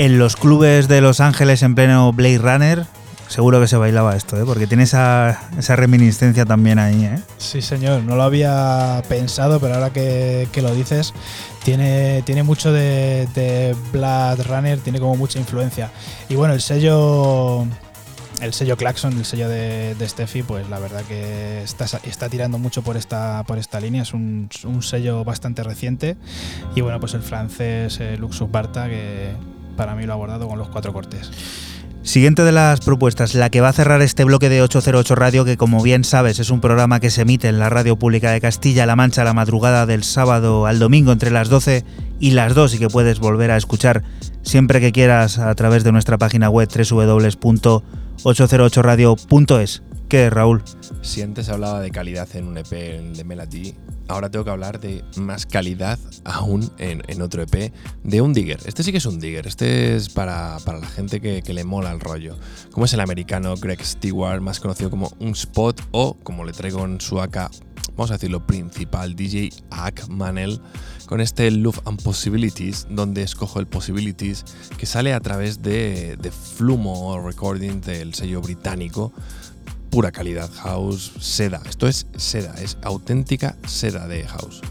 En los clubes de Los Ángeles en pleno Blade Runner, seguro que se bailaba esto, ¿eh? porque tiene esa, reminiscencia también ahí. ¿eh? Sí, señor, no lo había pensado, pero ahora que, lo dices, tiene, mucho de, de Blade Runner, tiene como mucha influencia. Y bueno, el sello el sello Claxon, el sello de, de Steffi, pues la verdad que está, tirando mucho por esta, línea. Es un, un sello bastante reciente. Y bueno, pues el francés eh, Luxus Barta, que para mí lo ha abordado con los cuatro cortes. Siguiente de las propuestas, la que va a cerrar este bloque de 808 Radio, que como bien sabes es un programa que se emite en la radio pública de Castilla-La Mancha la madrugada del sábado al domingo entre las 12 y las 2 y que puedes volver a escuchar siempre que quieras a través de nuestra página web www 808radio.es. ¿Qué, Raúl? Si antes hablaba de calidad en un EP de Melody, ahora tengo que hablar de más calidad aún en, otro EP de un digger. Este sí que es un digger, este es para, la gente que, le mola el rollo. Como es el americano Greg Stewart, más conocido como un spot o como le traigo en su AK, vamos a decirlo principal, DJ Ack Manel con este Love and Possibilities, donde escojo el Possibilities, que sale a través de, de Flumo Recording del sello británico. Pura calidad house, seda. Esto es seda, es auténtica seda de house.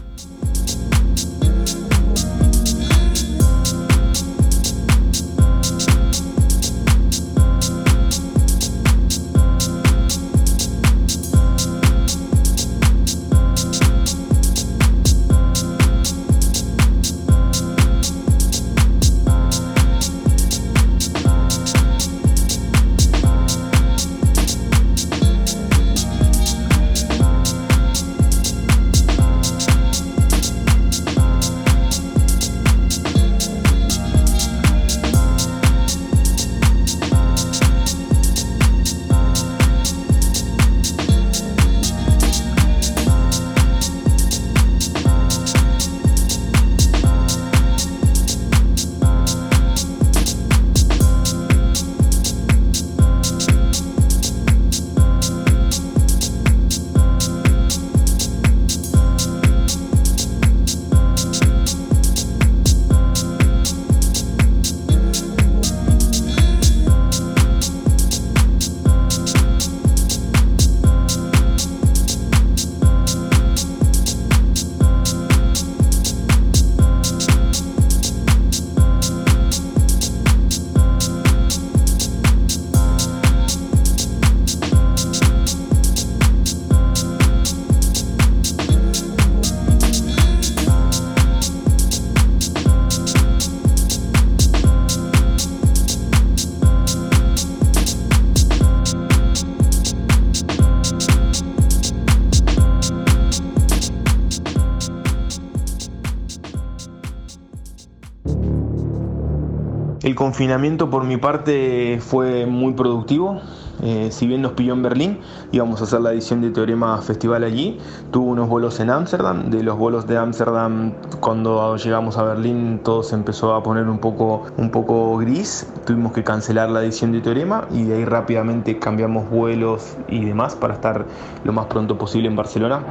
Confinamiento por mi parte fue muy productivo. Eh, si bien nos pilló en Berlín, íbamos a hacer la edición de Teorema Festival allí. Tuvo unos vuelos en Ámsterdam. De los vuelos de Ámsterdam, cuando llegamos a Berlín, todo se empezó a poner un poco, un poco gris. Tuvimos que cancelar la edición de Teorema y de ahí rápidamente cambiamos vuelos y demás para estar lo más pronto posible en Barcelona.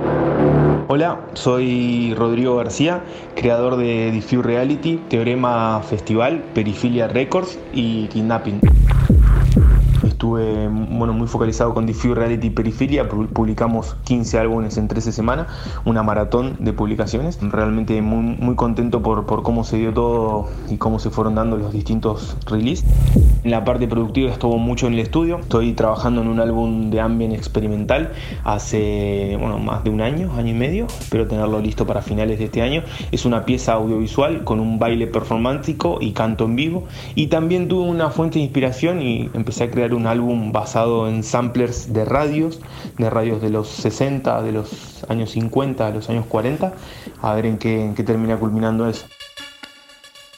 Hola, soy Rodrigo García, creador de Diffuse Reality, Teorema Festival, Perifilia Records y Kidnapping estuve bueno, muy focalizado con Diffuse Reality Perifilia, publicamos 15 álbumes en 13 semanas, una maratón de publicaciones. Realmente muy, muy contento por, por cómo se dio todo y cómo se fueron dando los distintos releases. En la parte productiva estuvo mucho en el estudio, estoy trabajando en un álbum de ambient experimental hace bueno, más de un año, año y medio, espero tenerlo listo para finales de este año. Es una pieza audiovisual con un baile performático y canto en vivo y también tuve una fuente de inspiración y empecé a crear una álbum basado en samplers de radios, de radios de los 60, de los años 50, de los años 40, a ver en qué, termina culminando eso.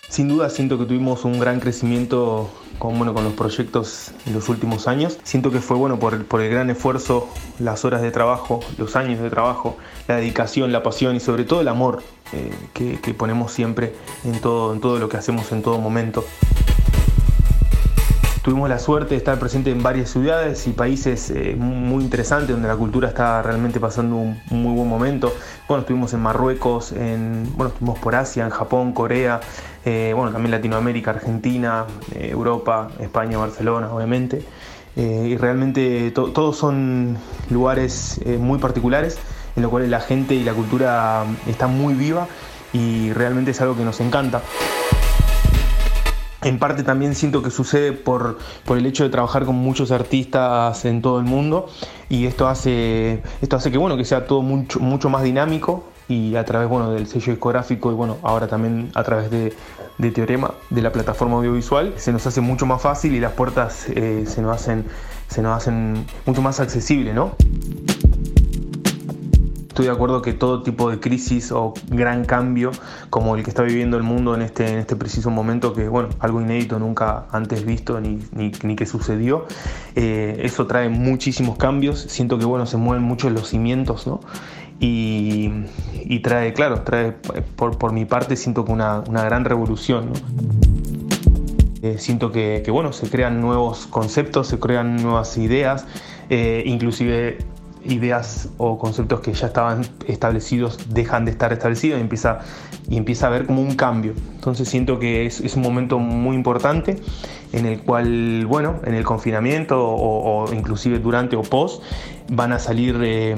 Sin duda siento que tuvimos un gran crecimiento con, bueno, con los proyectos en los últimos años. Siento que fue bueno por el gran esfuerzo, las horas de trabajo, los años de trabajo, la dedicación, la pasión y sobre todo el amor eh, que, que, ponemos siempre en todo, en todo lo que hacemos en todo momento. Tuvimos la suerte de estar presente en varias ciudades y países eh, muy interesantes donde la cultura está realmente pasando un, muy buen momento. Bueno, estuvimos en Marruecos, en, bueno, estuvimos por Asia, en Japón, Corea, eh, bueno, también Latinoamérica, Argentina, Europa, España, Barcelona, obviamente. y realmente todos son lugares muy particulares en los cuales la gente y la cultura está muy viva y realmente es algo que nos encanta. En parte también siento que sucede por, el hecho de trabajar con muchos artistas en todo el mundo y esto hace, esto hace que, bueno, que sea todo mucho, mucho más dinámico y a través bueno, del sello discográfico y bueno, ahora también a través de, Teorema, de la plataforma audiovisual, se nos hace mucho más fácil y las puertas eh, se, nos hacen, se nos hacen mucho más accesibles, ¿no? Estoy de acuerdo que todo tipo de crisis o gran cambio como el que está viviendo el mundo en este, en este preciso momento, que bueno, algo inédito nunca antes visto ni, ni, que sucedió, eh, eso trae muchísimos cambios. Siento que bueno, se mueven mucho los cimientos, ¿no? Y, trae, claro, trae por, por, mi parte siento que una, una gran revolución. Eh, siento que, que, bueno, se crean nuevos conceptos, se crean nuevas ideas, eh, inclusive ideas o conceptos que ya estaban establecidos dejan de estar establecidos y empieza, y empieza a haber como un cambio. Entonces siento que es, un momento muy importante en el cual, bueno, en el confinamiento o, inclusive durante o post van a salir eh,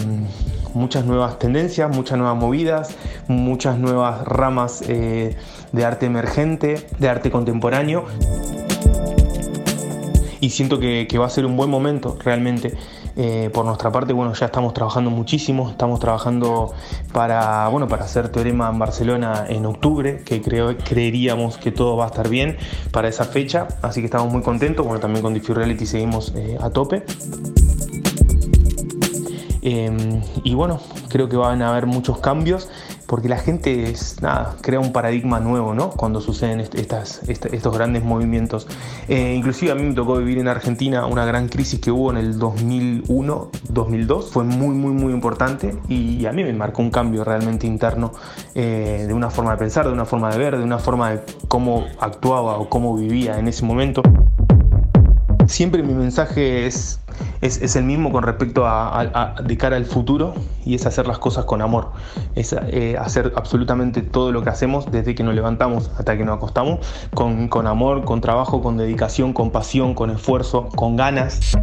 muchas nuevas tendencias, muchas nuevas movidas, muchas nuevas ramas eh, de arte emergente, de arte contemporáneo. Y siento que va a ser un buen momento realmente eh, por nuestra parte, bueno, ya estamos trabajando muchísimo, estamos trabajando para, bueno, para hacer Teorema en Barcelona en octubre, que creo, creeríamos que todo va a estar bien para esa fecha, así que estamos muy contentos, bueno, también con Diffuse Reality seguimos eh, a tope. Em, y bueno, creo que van a haber muchos cambios porque la gente es, nada, crea un paradigma nuevo, ¿no? Cuando suceden estos grandes movimientos. Eh, inclusive a mí me tocó vivir en Argentina una gran crisis que hubo en el 2001, 2002. Fue muy, muy, muy importante y a mí me marcó un cambio realmente interno eh, de una forma de pensar, de una forma de ver, de una forma de cómo actuaba o cómo vivía en ese momento. Siempre mi mensaje es es, el mismo con respecto a, de cara al futuro y es hacer las cosas con amor. Es eh, hacer absolutamente todo lo que hacemos desde que nos levantamos hasta que nos acostamos con, con amor, con trabajo, con dedicación, con pasión, con esfuerzo, con ganas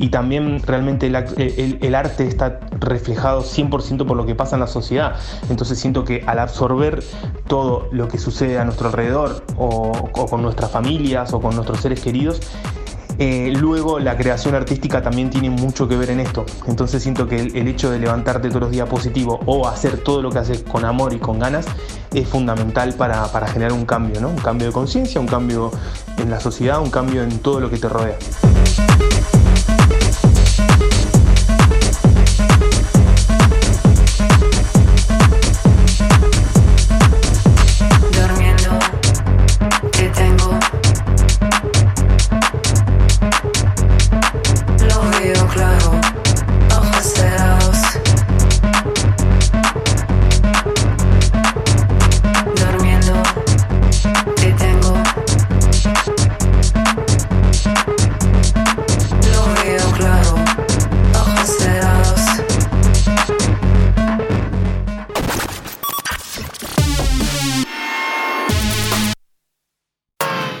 y también realmente el, arte está reflejado 100% por lo que pasa en la sociedad. Entonces siento que al absorber todo lo que sucede a nuestro alrededor o con nuestras familias o con nuestros seres queridos, eh, luego la creación artística también tiene mucho que ver en esto. Entonces siento que el, hecho de levantarte todos los días positivo o hacer todo lo que haces con amor y con ganas es fundamental para, para generar un cambio, ¿no? Un cambio de conciencia, un cambio en la sociedad, un cambio en todo lo que te rodea.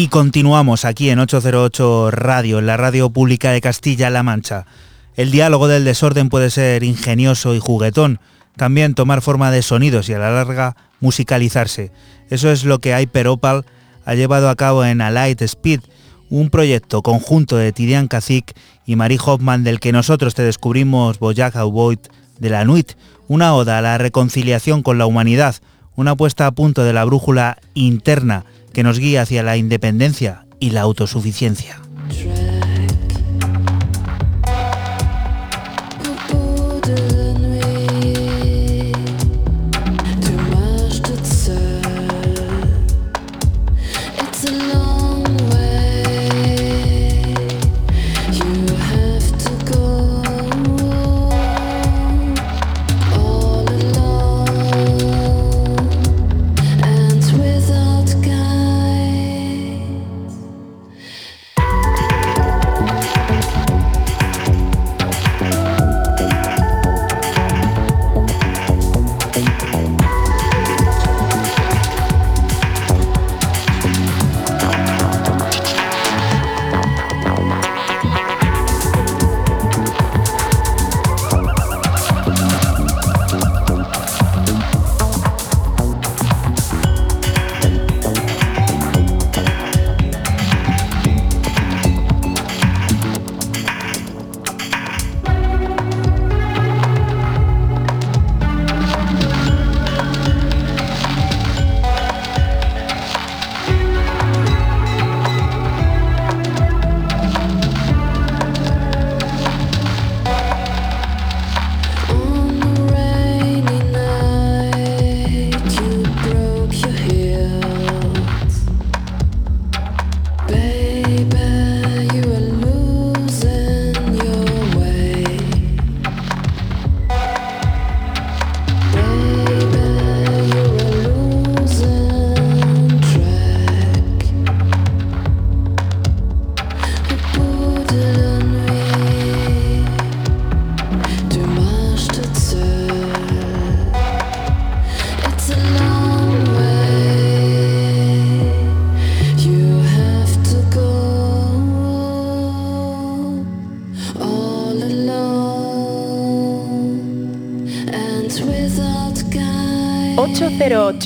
Y continuamos aquí en 808 Radio, en la radio pública de Castilla-La Mancha. El diálogo del desorden puede ser ingenioso y juguetón, también tomar forma de sonidos y a la larga musicalizarse. Eso es lo que Hyperopal ha llevado a cabo en A Light Speed, un proyecto conjunto de Tidian Cacique y Marie Hoffman del que nosotros te descubrimos Boyac Void de la Nuit, una oda a la reconciliación con la humanidad, una puesta a punto de la brújula interna que nos guía hacia la independencia y la autosuficiencia.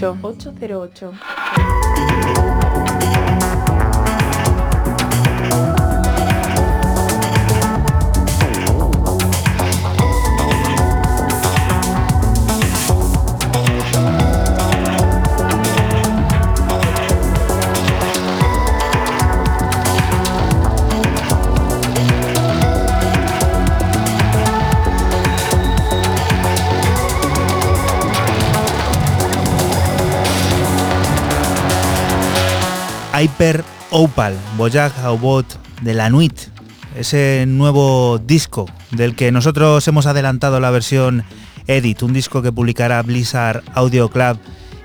808. 808. Hyper Opal, Boyag Aubot de la Nuit, ese nuevo disco del que nosotros hemos adelantado la versión Edit, un disco que publicará Blizzard Audio Club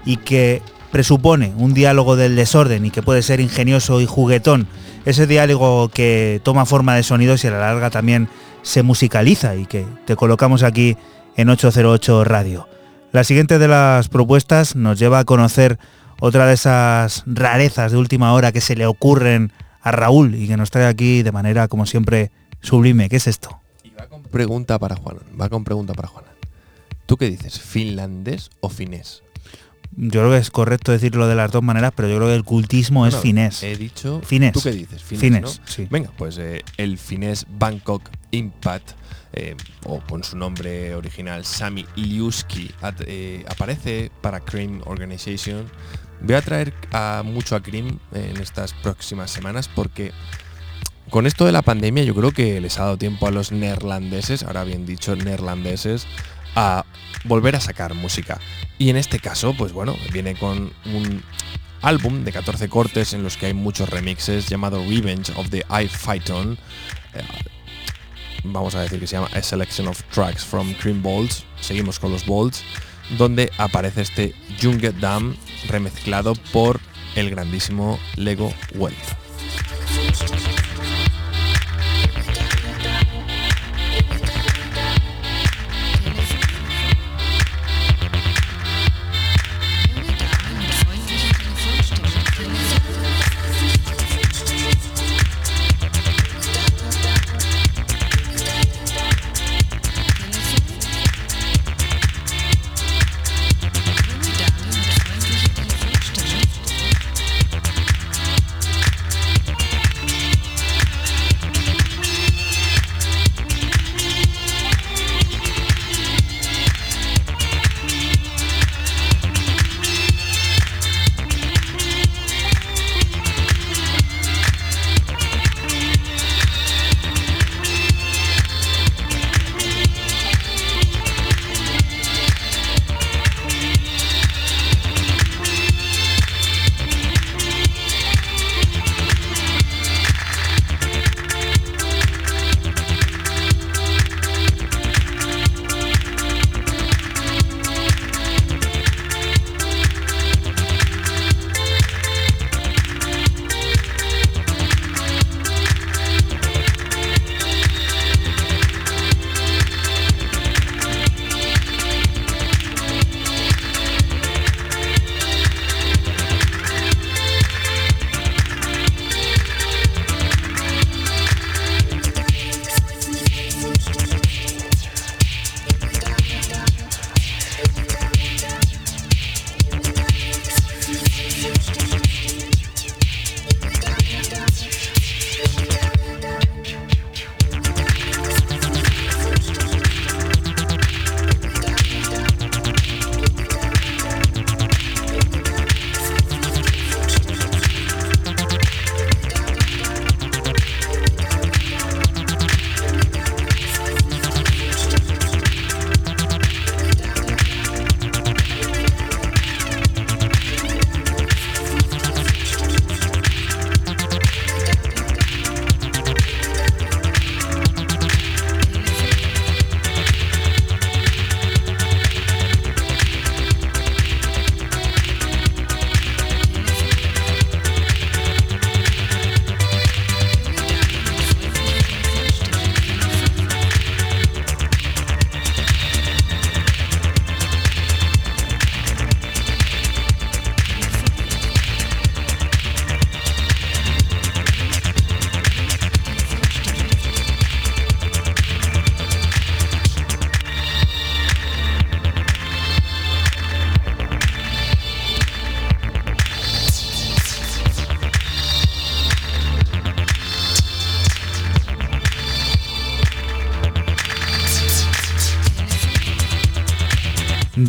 y que presupone un diálogo del desorden y que puede ser ingenioso y juguetón. Ese diálogo que toma forma de sonidos y a la larga también se musicaliza y que te colocamos aquí en 808 Radio. La siguiente de las propuestas nos lleva a conocer otra de esas rarezas de última hora que se le ocurren a Raúl y que nos trae aquí de manera, como siempre, sublime. ¿Qué es esto? Y va con pregunta para Juan. Va con pregunta para Juan. ¿Tú qué dices? ¿Finlandés o finés? Yo creo que es correcto decirlo de las dos maneras, pero yo creo que el cultismo es finés. He dicho. Finés. ¿Tú qué dices? Finés, sí. Venga, pues eh, el finés Bangkok Impact, eh, o con su nombre original Sami Liuski, eh, aparece para Cream Organization Voy a traer a mucho a Cream en estas próximas semanas porque con esto de la pandemia yo creo que les ha dado tiempo a los neerlandeses, ahora bien dicho neerlandeses, a volver a sacar música. Y en este caso, pues bueno, viene con un álbum de 14 cortes en los que hay muchos remixes llamado Revenge of the I Phyton. Eh, vamos a decir que se llama A Selection of Tracks from Cream Bolts. Seguimos con los Bolts donde aparece este Junge Dam remezclado por el grandísimo Lego Wealth.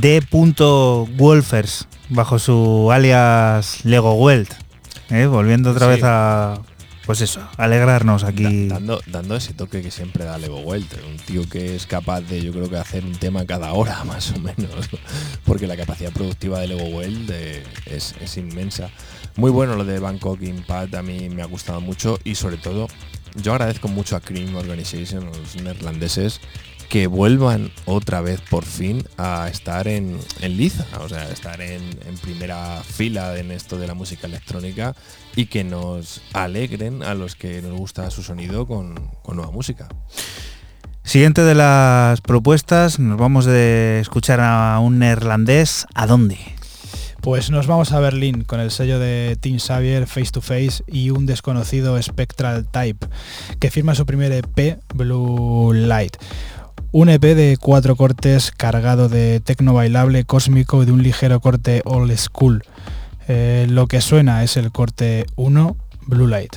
D. Wolfers, bajo su alias Lego Welt. ¿eh? Volviendo otra Sí. vez a. Pues eso, alegrarnos aquí. Da- dando, dando ese toque que siempre da Levo Welter, un tío que es capaz de, yo creo que hacer un tema cada hora, más o menos, porque la capacidad productiva de Levo Welt eh, es, es inmensa. Muy bueno lo de Bangkok Impact, a mí me ha gustado mucho y sobre todo yo agradezco mucho a Cream Organization, los neerlandeses, que vuelvan otra vez por fin a estar en, en liza, o sea, estar en, en primera fila en esto de la música electrónica y que nos alegren a los que nos gusta su sonido con, con nueva música. Siguiente de las propuestas, nos vamos de escuchar a un neerlandés. ¿A dónde? Pues nos vamos a Berlín con el sello de Team Xavier Face to Face y un desconocido Spectral Type que firma su primer EP Blue Light. Un EP de cuatro cortes cargado de tecno bailable cósmico y de un ligero corte old school. Eh, lo que suena es el corte 1 Blue Light.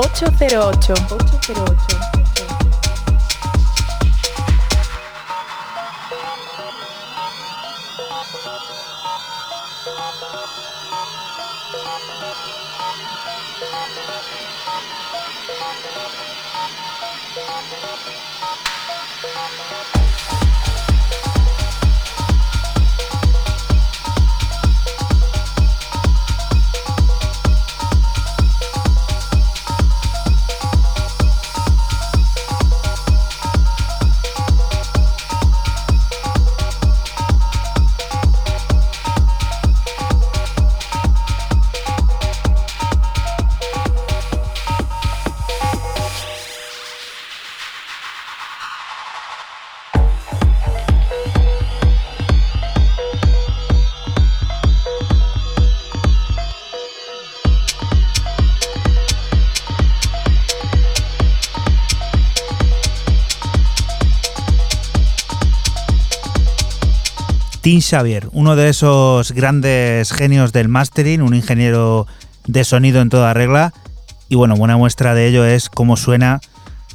808. 808. Xavier, uno de esos grandes genios del mastering, un ingeniero de sonido en toda regla. Y bueno, buena muestra de ello es cómo suena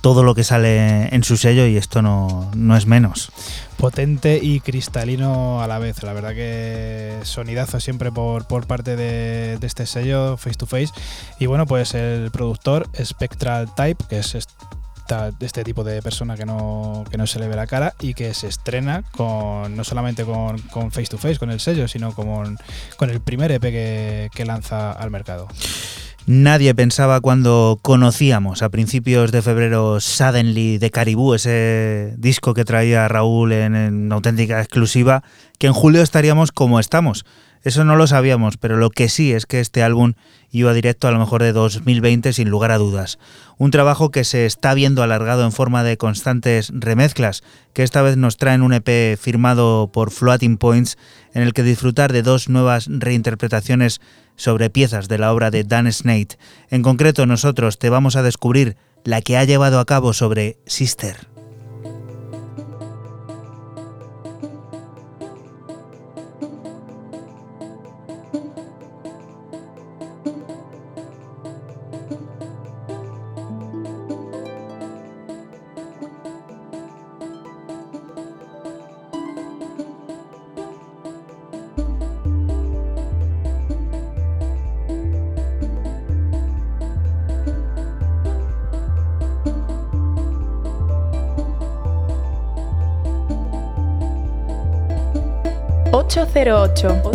todo lo que sale en su sello y esto no, no, es menos. Potente y cristalino a la vez, la verdad que sonidazo siempre por, por parte de, de, este sello, face to face. Y bueno, pues el productor Spectral Type, que es est- este tipo de persona que no, que no se le ve la cara y que se estrena con no solamente con, Face to Face, con el sello, sino con, con el primer EP que, que lanza al mercado. Nadie pensaba cuando conocíamos a principios de febrero Suddenly de Caribú, ese disco que traía Raúl en, auténtica exclusiva, que en julio estaríamos como estamos. Eso no lo sabíamos, pero lo que sí es que este álbum iba directo a lo mejor de 2020 sin lugar a dudas. Un trabajo que se está viendo alargado en forma de constantes remezclas, que esta vez nos traen un EP firmado por Floating Points, en el que disfrutar de dos nuevas reinterpretaciones sobre piezas de la obra de Dan Snate. En concreto, nosotros te vamos a descubrir la que ha llevado a cabo sobre Sister. 808.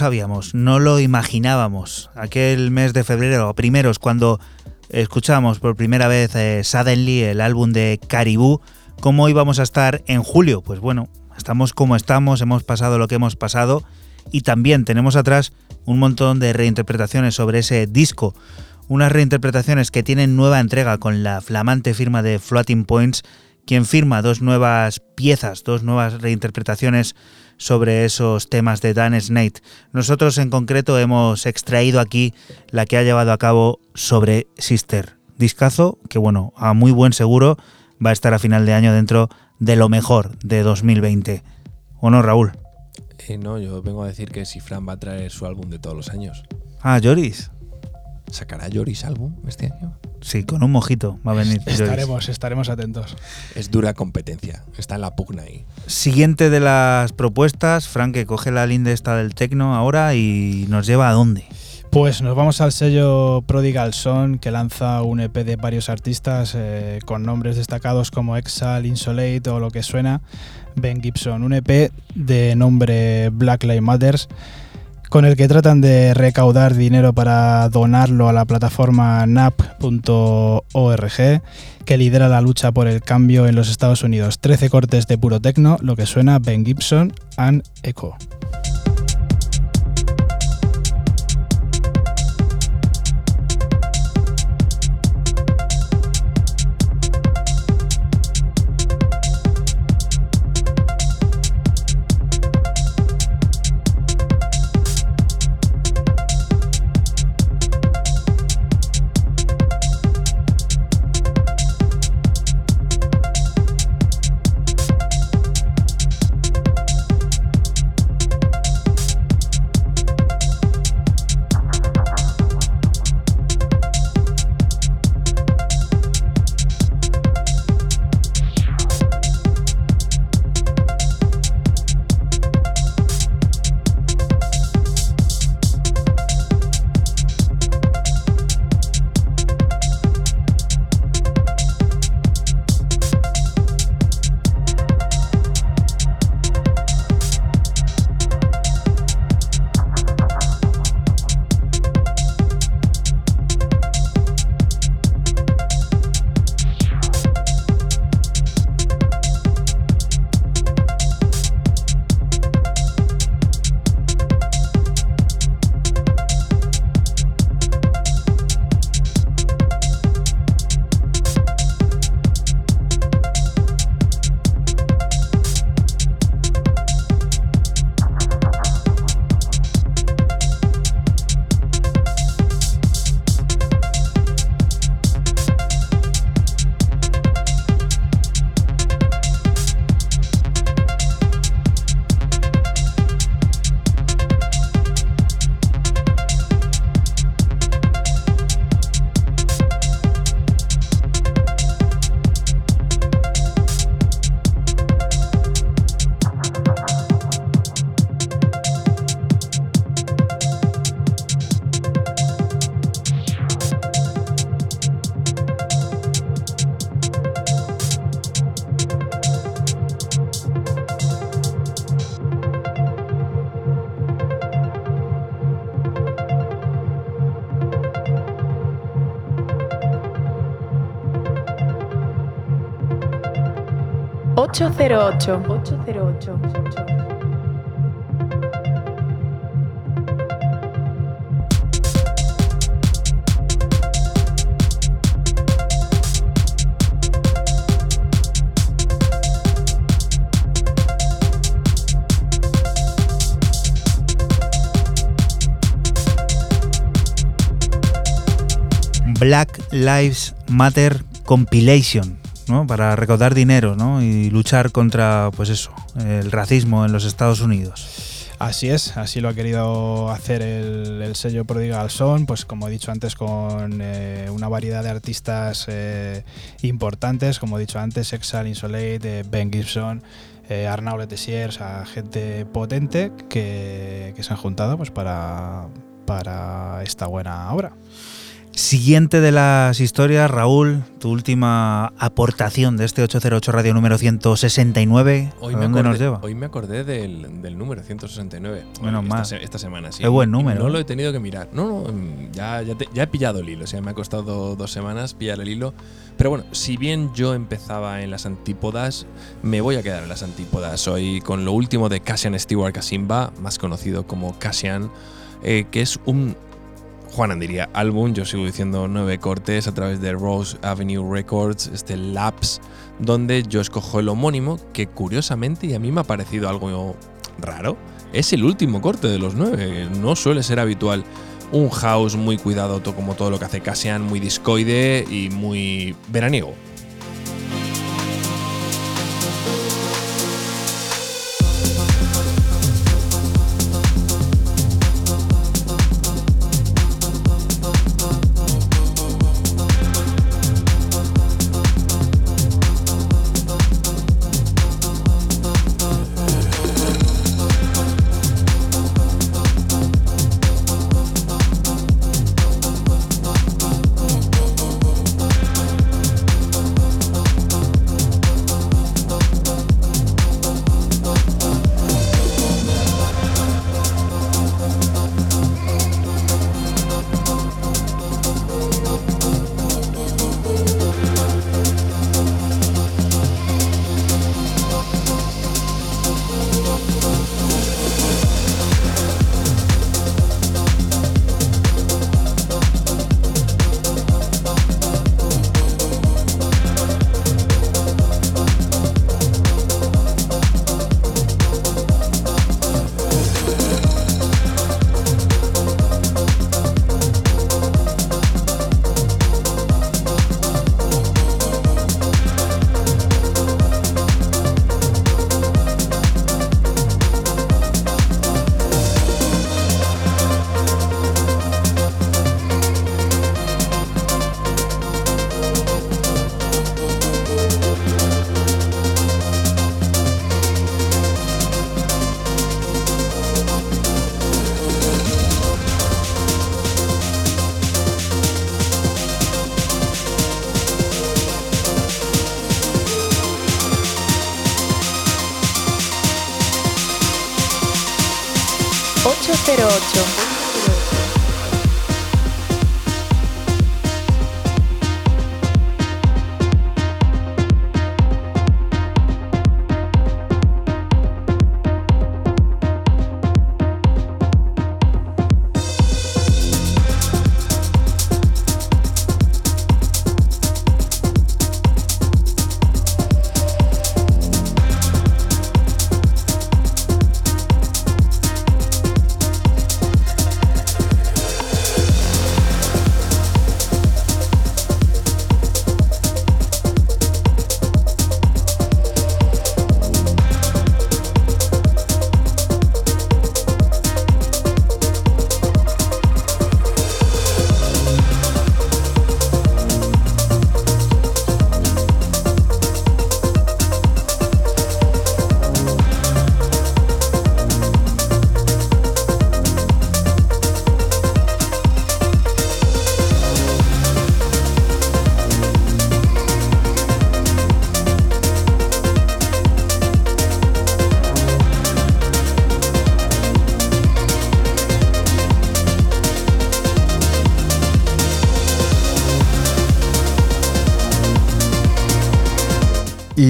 Sabíamos, no lo imaginábamos. Aquel mes de febrero, primeros, cuando escuchamos por primera vez eh, Suddenly, el álbum de Caribou. ¿Cómo íbamos a estar en julio? Pues bueno, estamos como estamos, hemos pasado lo que hemos pasado y también tenemos atrás un montón de reinterpretaciones sobre ese disco. Unas reinterpretaciones que tienen nueva entrega con la flamante firma de Floating Points, quien firma dos nuevas piezas, dos nuevas reinterpretaciones sobre esos temas de Dan Snate. Nosotros en concreto hemos extraído aquí la que ha llevado a cabo sobre Sister. Discazo que bueno, a muy buen seguro va a estar a final de año dentro de lo mejor de 2020. ¿O no, Raúl? Eh, no, yo vengo a decir que si Fran va a traer su álbum de todos los años. Ah, Joris. ¿Sacará Joris álbum este año? Sí, con un mojito va a venir. Estaremos, estaremos atentos. Es dura competencia, está en la pugna ahí. Siguiente de las propuestas, Frank, que coge la linde esta del tecno ahora y nos lleva a dónde. Pues nos vamos al sello Prodigal Son, que lanza un EP de varios artistas eh, con nombres destacados como Exal, Insolate o lo que suena. Ben Gibson, un EP de nombre Black Lives Matters con el que tratan de recaudar dinero para donarlo a la plataforma nap.org que lidera la lucha por el cambio en los Estados Unidos. 13 cortes de puro tecno, lo que suena Ben Gibson and Echo. 808. 808. Black Lives Matter Compilation para recaudar dinero y luchar contra pues eso, el racismo en los Estados Unidos. Así es, así lo ha querido hacer el, sello Prodigal Son, pues como he dicho antes, con eh, una variedad de artistas eh, importantes, como he dicho antes, Exal Insolate, Ben Gibson, eh, Arnaud Letessier, a gente potente que, se han juntado pues para, para esta buena obra. Siguiente de las historias, Raúl, tu última aportación de este 808 radio número 169. Hoy ¿A dónde acordé, nos lleva? Hoy me acordé del, del número 169. Menos esta, esta semana, sí. Qué buen número, No ¿eh? lo he tenido que mirar. No, no, ya, ya, te- ya he pillado el hilo. O sea, me ha costado dos semanas pillar el hilo. Pero bueno, si bien yo empezaba en las antípodas, me voy a quedar en las antípodas. Hoy con lo último de Cassian Stewart Kasimba, más conocido como Cassian, eh, que es un Juan diría álbum, yo sigo diciendo nueve cortes a través de Rose Avenue Records, este Labs, donde yo escojo el homónimo, que curiosamente, y a mí me ha parecido algo raro, es el último corte de los nueve, no suele ser habitual. Un house muy cuidado, como todo lo que hace Cassian, muy discoide y muy veraniego.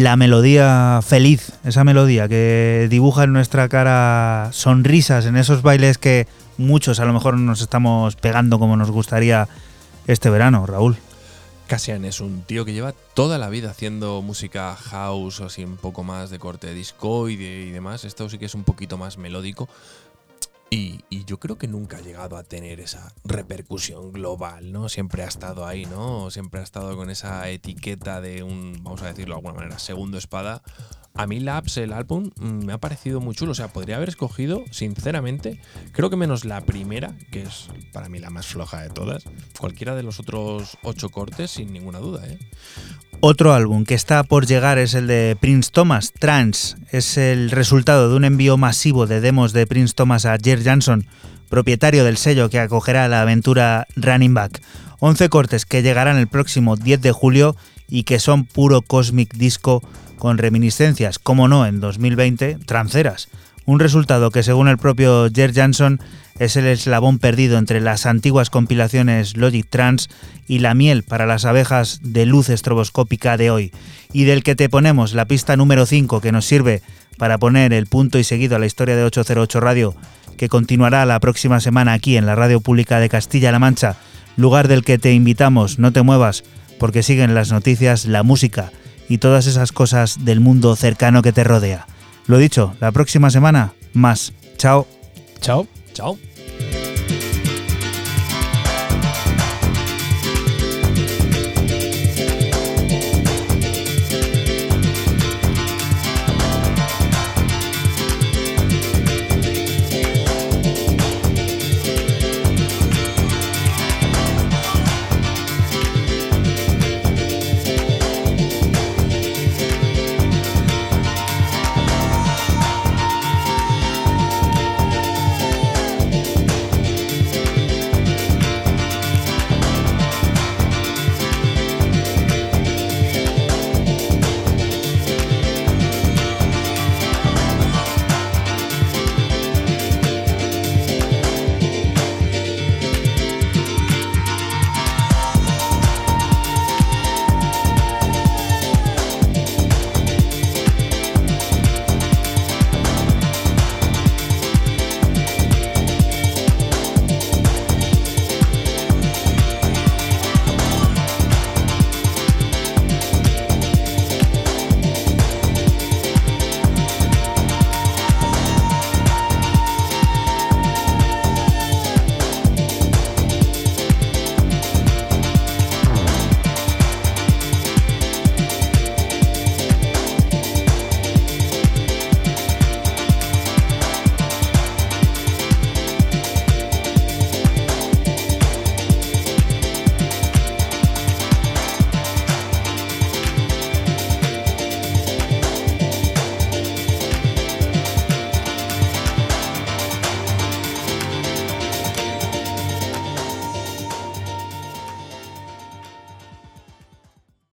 La melodía feliz, esa melodía que dibuja en nuestra cara sonrisas en esos bailes que muchos a lo mejor nos estamos pegando como nos gustaría este verano, Raúl. Cassian es un tío que lleva toda la vida haciendo música house así un poco más de corte discoide y demás. Esto sí que es un poquito más melódico. Y, yo creo que nunca ha llegado a tener esa repercusión global, ¿no? Siempre ha estado ahí, ¿no? Siempre ha estado con esa etiqueta de un, vamos a decirlo de alguna manera, segundo espada. A mí Labs, el álbum, mm, me ha parecido muy chulo. O sea, podría haber escogido, sinceramente, creo que menos la primera, que es para mí la más floja de todas. Cualquiera de los otros ocho cortes, sin ninguna duda, ¿eh? Otro álbum que está por llegar es el de Prince Thomas, Trans. Es el resultado de un envío masivo de demos de Prince Thomas a Jer Jansson propietario del sello que acogerá la aventura Running Back. 11 cortes que llegarán el próximo 10 de julio y que son puro cosmic disco con reminiscencias, como no, en 2020, tranceras. Un resultado que según el propio Jer Jansson es el eslabón perdido entre las antiguas compilaciones Logic Trans y la miel para las abejas de luz estroboscópica de hoy, y del que te ponemos la pista número 5 que nos sirve para poner el punto y seguido a la historia de 808 Radio, que continuará la próxima semana aquí en la Radio Pública de Castilla-La Mancha, lugar del que te invitamos, no te muevas, porque siguen las noticias, la música y todas esas cosas del mundo cercano que te rodea. Lo dicho, la próxima semana más. Chao. Chao. Chao.